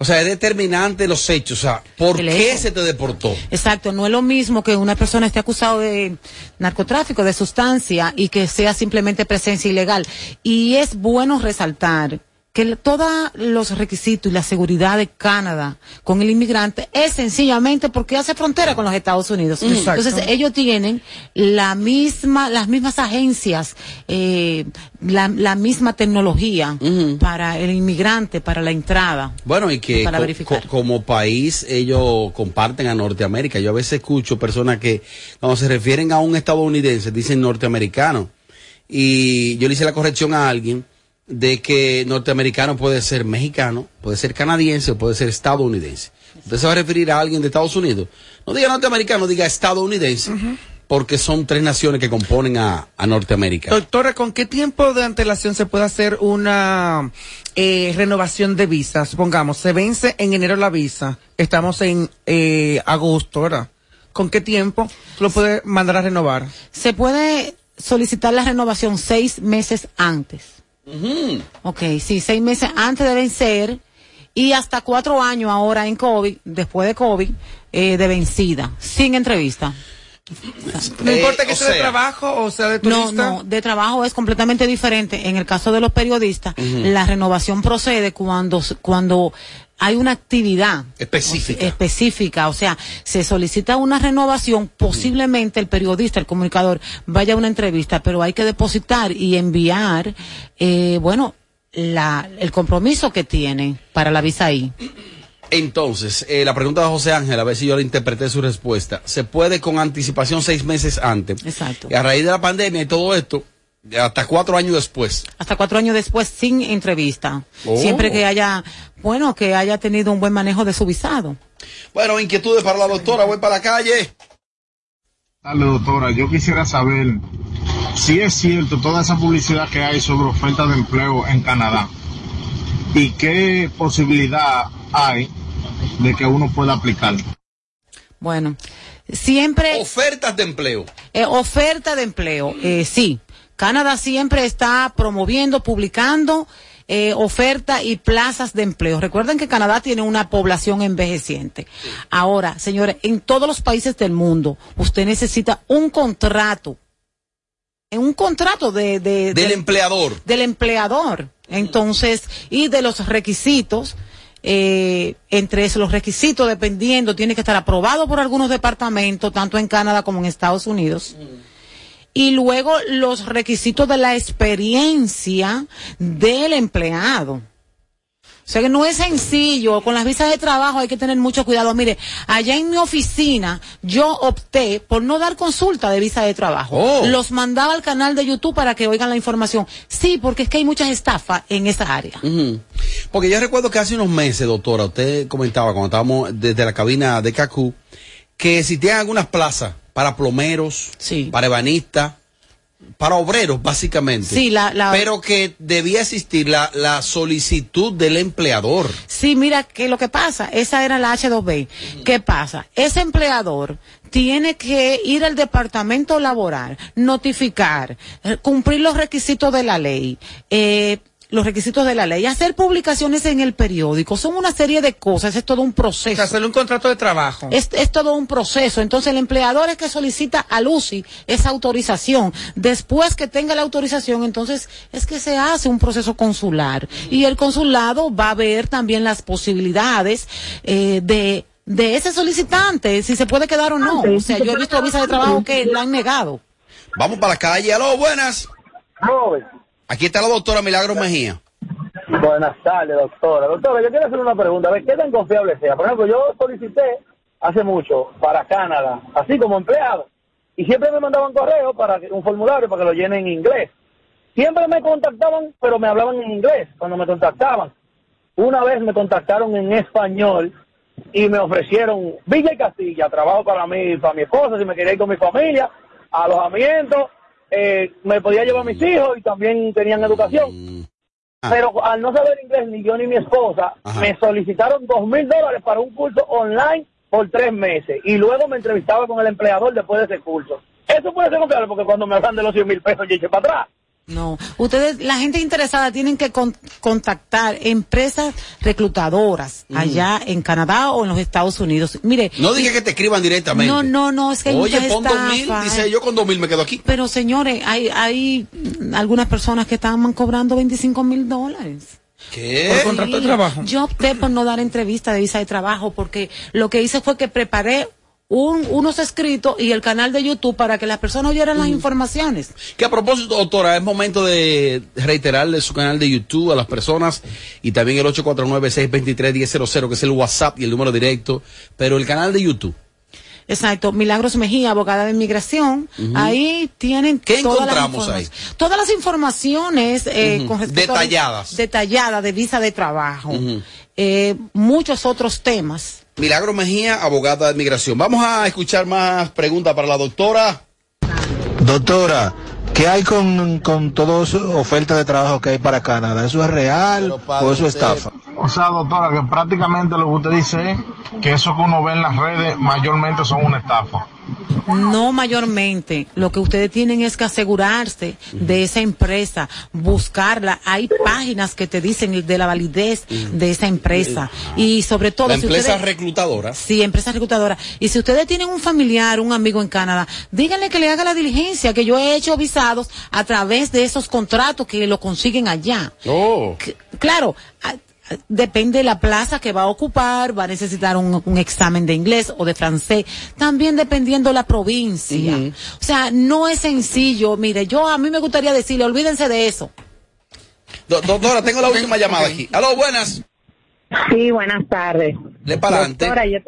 O sea, es determinante los hechos. O sea, ¿por El qué hecho. se te deportó? Exacto, no es lo mismo que una persona esté acusado de narcotráfico, de sustancia y que sea simplemente presencia ilegal. Y es bueno resaltar que todos los requisitos y la seguridad de Canadá con el inmigrante es sencillamente porque hace frontera con los Estados Unidos. Exacto. Entonces ellos tienen la misma, las mismas agencias, eh, la, la misma tecnología para el inmigrante, para la entrada. Bueno, y que Para co- verificar. co- como país ellos comparten a Norteamérica. Yo a veces escucho personas que cuando se refieren a un estadounidense dicen norteamericano. Y yo le hice la corrección a alguien de que norteamericano puede ser mexicano, puede ser canadiense o puede ser estadounidense. Usted se va a referir a alguien de Estados Unidos. No diga norteamericano, diga estadounidense, porque son tres naciones que componen a, a Norteamérica. Doctora, ¿con qué tiempo de antelación se puede hacer una eh, renovación de visa? Supongamos, se vence en enero la visa, estamos en eh, agosto, ¿verdad? ¿Con qué tiempo lo puede mandar a renovar? Se puede solicitar la renovación seis meses antes. Ok, sí, seis meses antes de vencer y hasta cuatro años ahora en COVID, después de COVID, eh, de vencida, sin entrevista. No Eh, importa que o sea de sea- trabajo o sea de No, turista. no, de trabajo es completamente diferente. En el caso de los periodistas, la renovación procede cuando, cuando hay una actividad Específica. específica, o sea, se solicita una renovación, posiblemente el periodista, el comunicador, vaya a una entrevista, pero hay que depositar y enviar, eh, bueno, la, el compromiso que tiene para la visa ahí. Entonces, eh, la pregunta de José Ángel, a ver si yo le interpreté su respuesta. ¿Se puede con anticipación seis meses antes? Exacto. Y a raíz de la pandemia y todo esto, hasta cuatro años después. Hasta cuatro años después sin entrevista. Oh. Siempre que haya, bueno, que haya tenido un buen manejo de su visado. Bueno, inquietudes para la doctora, voy para la calle. Dale, doctora, yo quisiera saber si es cierto toda esa publicidad que hay sobre ofertas de empleo en Canadá y qué posibilidad hay de que uno pueda aplicar. Bueno, siempre. Ofertas de empleo. Eh, oferta de empleo, eh, sí. Canadá siempre está promoviendo, publicando eh, oferta y plazas de empleo. Recuerden que Canadá tiene una población envejeciente. Ahora, señores, en todos los países del mundo, usted necesita un contrato. En un contrato de, de- Del de- empleador. del empleador. Entonces, y de los requisitos, eh, entre los requisitos, dependiendo, tiene que estar aprobado por algunos departamentos, tanto en Canadá como en Estados Unidos. Y luego los requisitos de la experiencia del empleado. O sea que no es sencillo, con las visas de trabajo hay que tener mucho cuidado. Mire, allá en mi oficina yo opté por no dar consulta de visa de trabajo. Oh. Los mandaba al canal de YouTube para que oigan la información. Sí, porque es que hay muchas estafas en esa área. Ujú. Porque yo recuerdo que hace unos meses, doctora, usted comentaba cuando estábamos desde la cabina de CACU, que existían algunas plazas para plomeros, para ebanistas, para obreros, básicamente. Sí, la- la- Pero que debía existir la, la solicitud del empleador. Sí, mira, que lo que pasa, esa era la H2B. ¿Qué pasa? Ese empleador tiene que ir al departamento laboral, notificar, eh, cumplir los requisitos de la ley, eh, los requisitos de la ley, hacer publicaciones en el periódico, son una serie de cosas, es todo un proceso. hacerle un contrato de trabajo. Es, es todo un proceso. Entonces, el empleador es que solicita al UCI esa autorización. Después que tenga la autorización, entonces es que se hace un proceso consular. Y el consulado va a ver también las posibilidades eh, de, de ese solicitante, si se puede quedar o no. O sea, yo he visto visas de trabajo que la han negado. Vamos para la calle. Aló, buenas. Aquí está la doctora Milagro Mejía. Buenas tardes, doctora. Doctora, yo quiero hacer una pregunta. A ver, ¿qué tan confiable sea? Por ejemplo, yo solicité hace mucho para Canadá, así como empleado, y siempre me mandaban correo para que- un formulario para que lo llene en inglés. Siempre me contactaban, pero me hablaban en inglés cuando me contactaban. Una vez me contactaron en español y me ofrecieron Villa y Castilla, trabajo para mí, para mi esposa, si me quería ir con mi familia, alojamiento, eh, me podía llevar a mis hijos y también tenían educación. Pero al no saber inglés ni yo ni mi esposa, me solicitaron dos mil dólares para un curso online por tres meses y luego me entrevistaba con el empleador después de ese curso. Eso puede ser confiable porque cuando me hablan de los 100 mil pesos yo eché para atrás. No, ustedes, la gente interesada tienen que con- contactar empresas reclutadoras allá en Canadá o en los Estados Unidos. Mire, No dije que te escriban directamente. No, no, no, es que hay Oye, pon dos mil, dice yo con dos mil me quedo aquí. Pero señores, hay, hay mm, algunas personas que estaban cobrando 25 mil dólares. ¿Qué? Por contrato de trabajo. Yo opté por no dar entrevista de visa de trabajo porque lo que hice fue que preparé un, unos escritos y el canal de YouTube para que las personas oyeran las informaciones. Que a propósito, doctora, es momento de reiterarle su canal de YouTube a las personas y también el 849-623-1000, que es el WhatsApp y el número directo, pero el canal de YouTube. Exacto, Milagros Mejía, abogada de inmigración. Ujú. Ahí tienen ¿Qué todas las encontramos ahí? informa- Todas las informaciones eh, con respecto a- Detalladas. detalladas de visa de trabajo. Eh, muchos otros temas. Milagro Mejía, abogada de migración. Vamos a escuchar más preguntas para la doctora. Doctora, ¿qué hay con, con todas ofertas de trabajo que hay para Canadá? ¿Eso es real o eso es estafa? O sea, doctora, que prácticamente lo que usted dice es que eso que uno ve en las redes mayormente son una estafa. No mayormente. Lo que ustedes tienen es que asegurarse de esa empresa, buscarla. Hay páginas que te dicen de la validez de esa empresa. Y sobre todo, La si empresa ustedes- reclutadora. Sí, empresa reclutadora. Y si ustedes tienen un familiar, un amigo en Canadá, díganle que le haga la diligencia, que yo he hecho visados a través de esos contratos que lo consiguen allá. Oh. Claro, depende de la plaza que va a ocupar, va a necesitar un, un examen de inglés o de francés, también dependiendo la provincia. O sea, no es sencillo. Mire, yo a mí me gustaría decirle, olvídense de eso. Do- doctora, tengo la última llamada aquí. Aló, buenas. Sí, buenas tardes. De para adelante. Doctora, yo,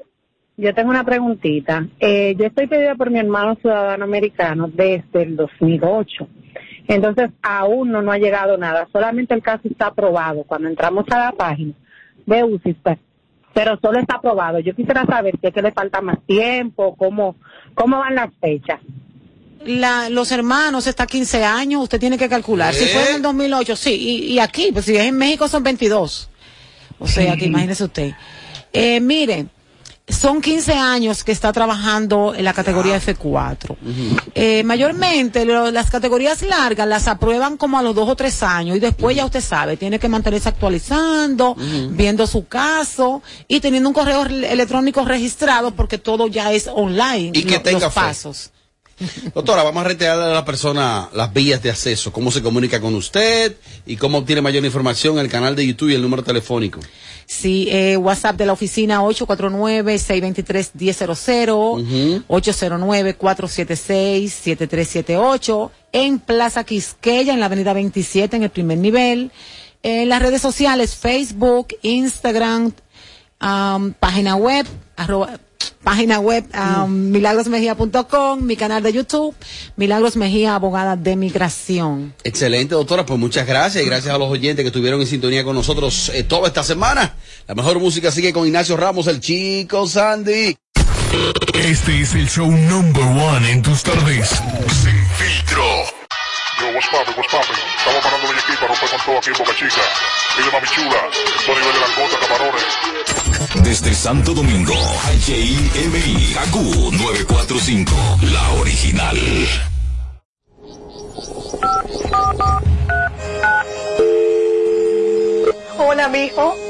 yo tengo una preguntita. Eh, yo estoy pedida por mi hermano ciudadano americano desde el 2008. Entonces, aún no, no ha llegado nada. Solamente el caso está aprobado. Cuando entramos a la página de UCI, pues, pero solo está aprobado. Yo quisiera saber si es que le falta más tiempo, cómo, cómo van las fechas. La, los hermanos está 15 años, usted tiene que calcular. Si fue en el 2008, sí, y, y aquí, pues si es en México son 22. O sea, que imagínese usted. Eh, mire, son 15 años que está trabajando en la categoría F4. Eh, mayormente lo- las categorías largas las aprueban como a los dos o tres años y después ya usted sabe, tiene que mantenerse actualizando, viendo su caso y teniendo un correo re- electrónico registrado porque todo ya es online. Y que lo- tenga los fe. [laughs] Doctora, vamos a reiterarle a la persona las vías de acceso, cómo se comunica con usted y cómo obtiene mayor información en el canal de YouTube y el número telefónico. Sí, eh, WhatsApp de la oficina 849-623-1000, 809-476-7378, en Plaza Quisqueya, en la avenida 27, en el primer nivel. En las redes sociales, Facebook, Instagram, am, página web, arroba, página web am, milagrosmejía.com, mi canal de YouTube, Milagros Mejía, abogada de migración. Excelente, doctora. Pues muchas gracias y gracias a los oyentes que estuvieron en sintonía con nosotros eh, toda esta semana. La mejor música sigue con Ignacio Ramos, el chico Sandy. Este es el show number one en tus tardes. Sin filtro. What's poppin', what's poppin'? Estamos parando de aquí para romper con todo aquí en Boca Chica. Dile mami chula, esto nivel de langota, camarones. Desde Santo Domingo, HIMI, KQ 945, la original. Hola, mijo.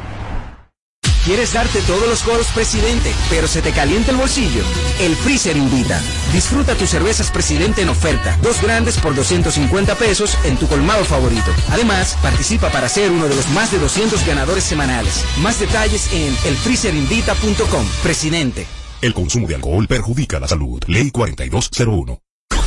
¿Quieres darte todos los coros, presidente, pero se te calienta el bolsillo? El Freezer invita. Disfruta tus cervezas presidente en oferta. Dos grandes por 250 pesos en tu colmado favorito. Además, participa para ser uno de los más de 200 ganadores semanales. Más detalles en elfreezerinvita.com. Presidente. El consumo de alcohol perjudica la salud. Ley 4201.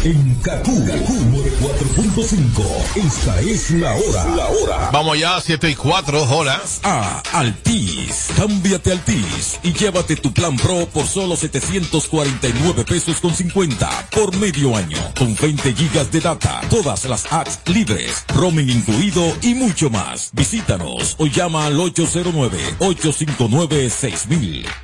En Kaku, 4.5, esta es la hora. La hora. Vamos ya, 7 y 4 horas. A Altis. Cámbiate Altis y llévate tu plan Pro por solo 749 pesos con 50 por medio año. Con 20 gigas de data, todas las apps libres, roaming incluido y mucho más. Visítanos o llama al 809-859-6000.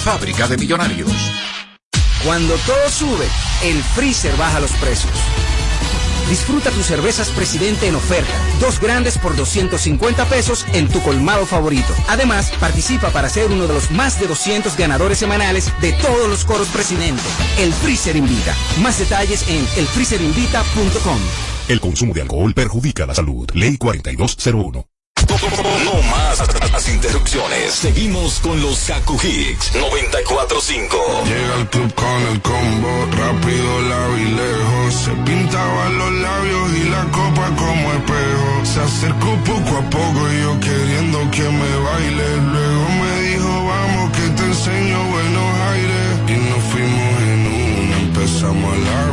fábrica de millonarios. Cuando todo sube, el Freezer baja los precios. Disfruta tus cervezas presidente en oferta. Dos grandes por 250 pesos en tu colmado favorito. Además, participa para ser uno de los más de 200 ganadores semanales de todos los coros presidente. El Freezer invita. Más detalles en elfreezerinvita.com. El consumo de alcohol perjudica la salud. Ley 4201. No más las interrupciones. Seguimos con los Kaku Hicks 945. Llega al club con el combo, rápido la lejos. Se pintaban los labios y la copa como espejo. Se acercó poco a poco y yo queriendo que me baile. Luego me dijo, vamos que te enseño buenos aires. Y nos fuimos en una, empezamos a la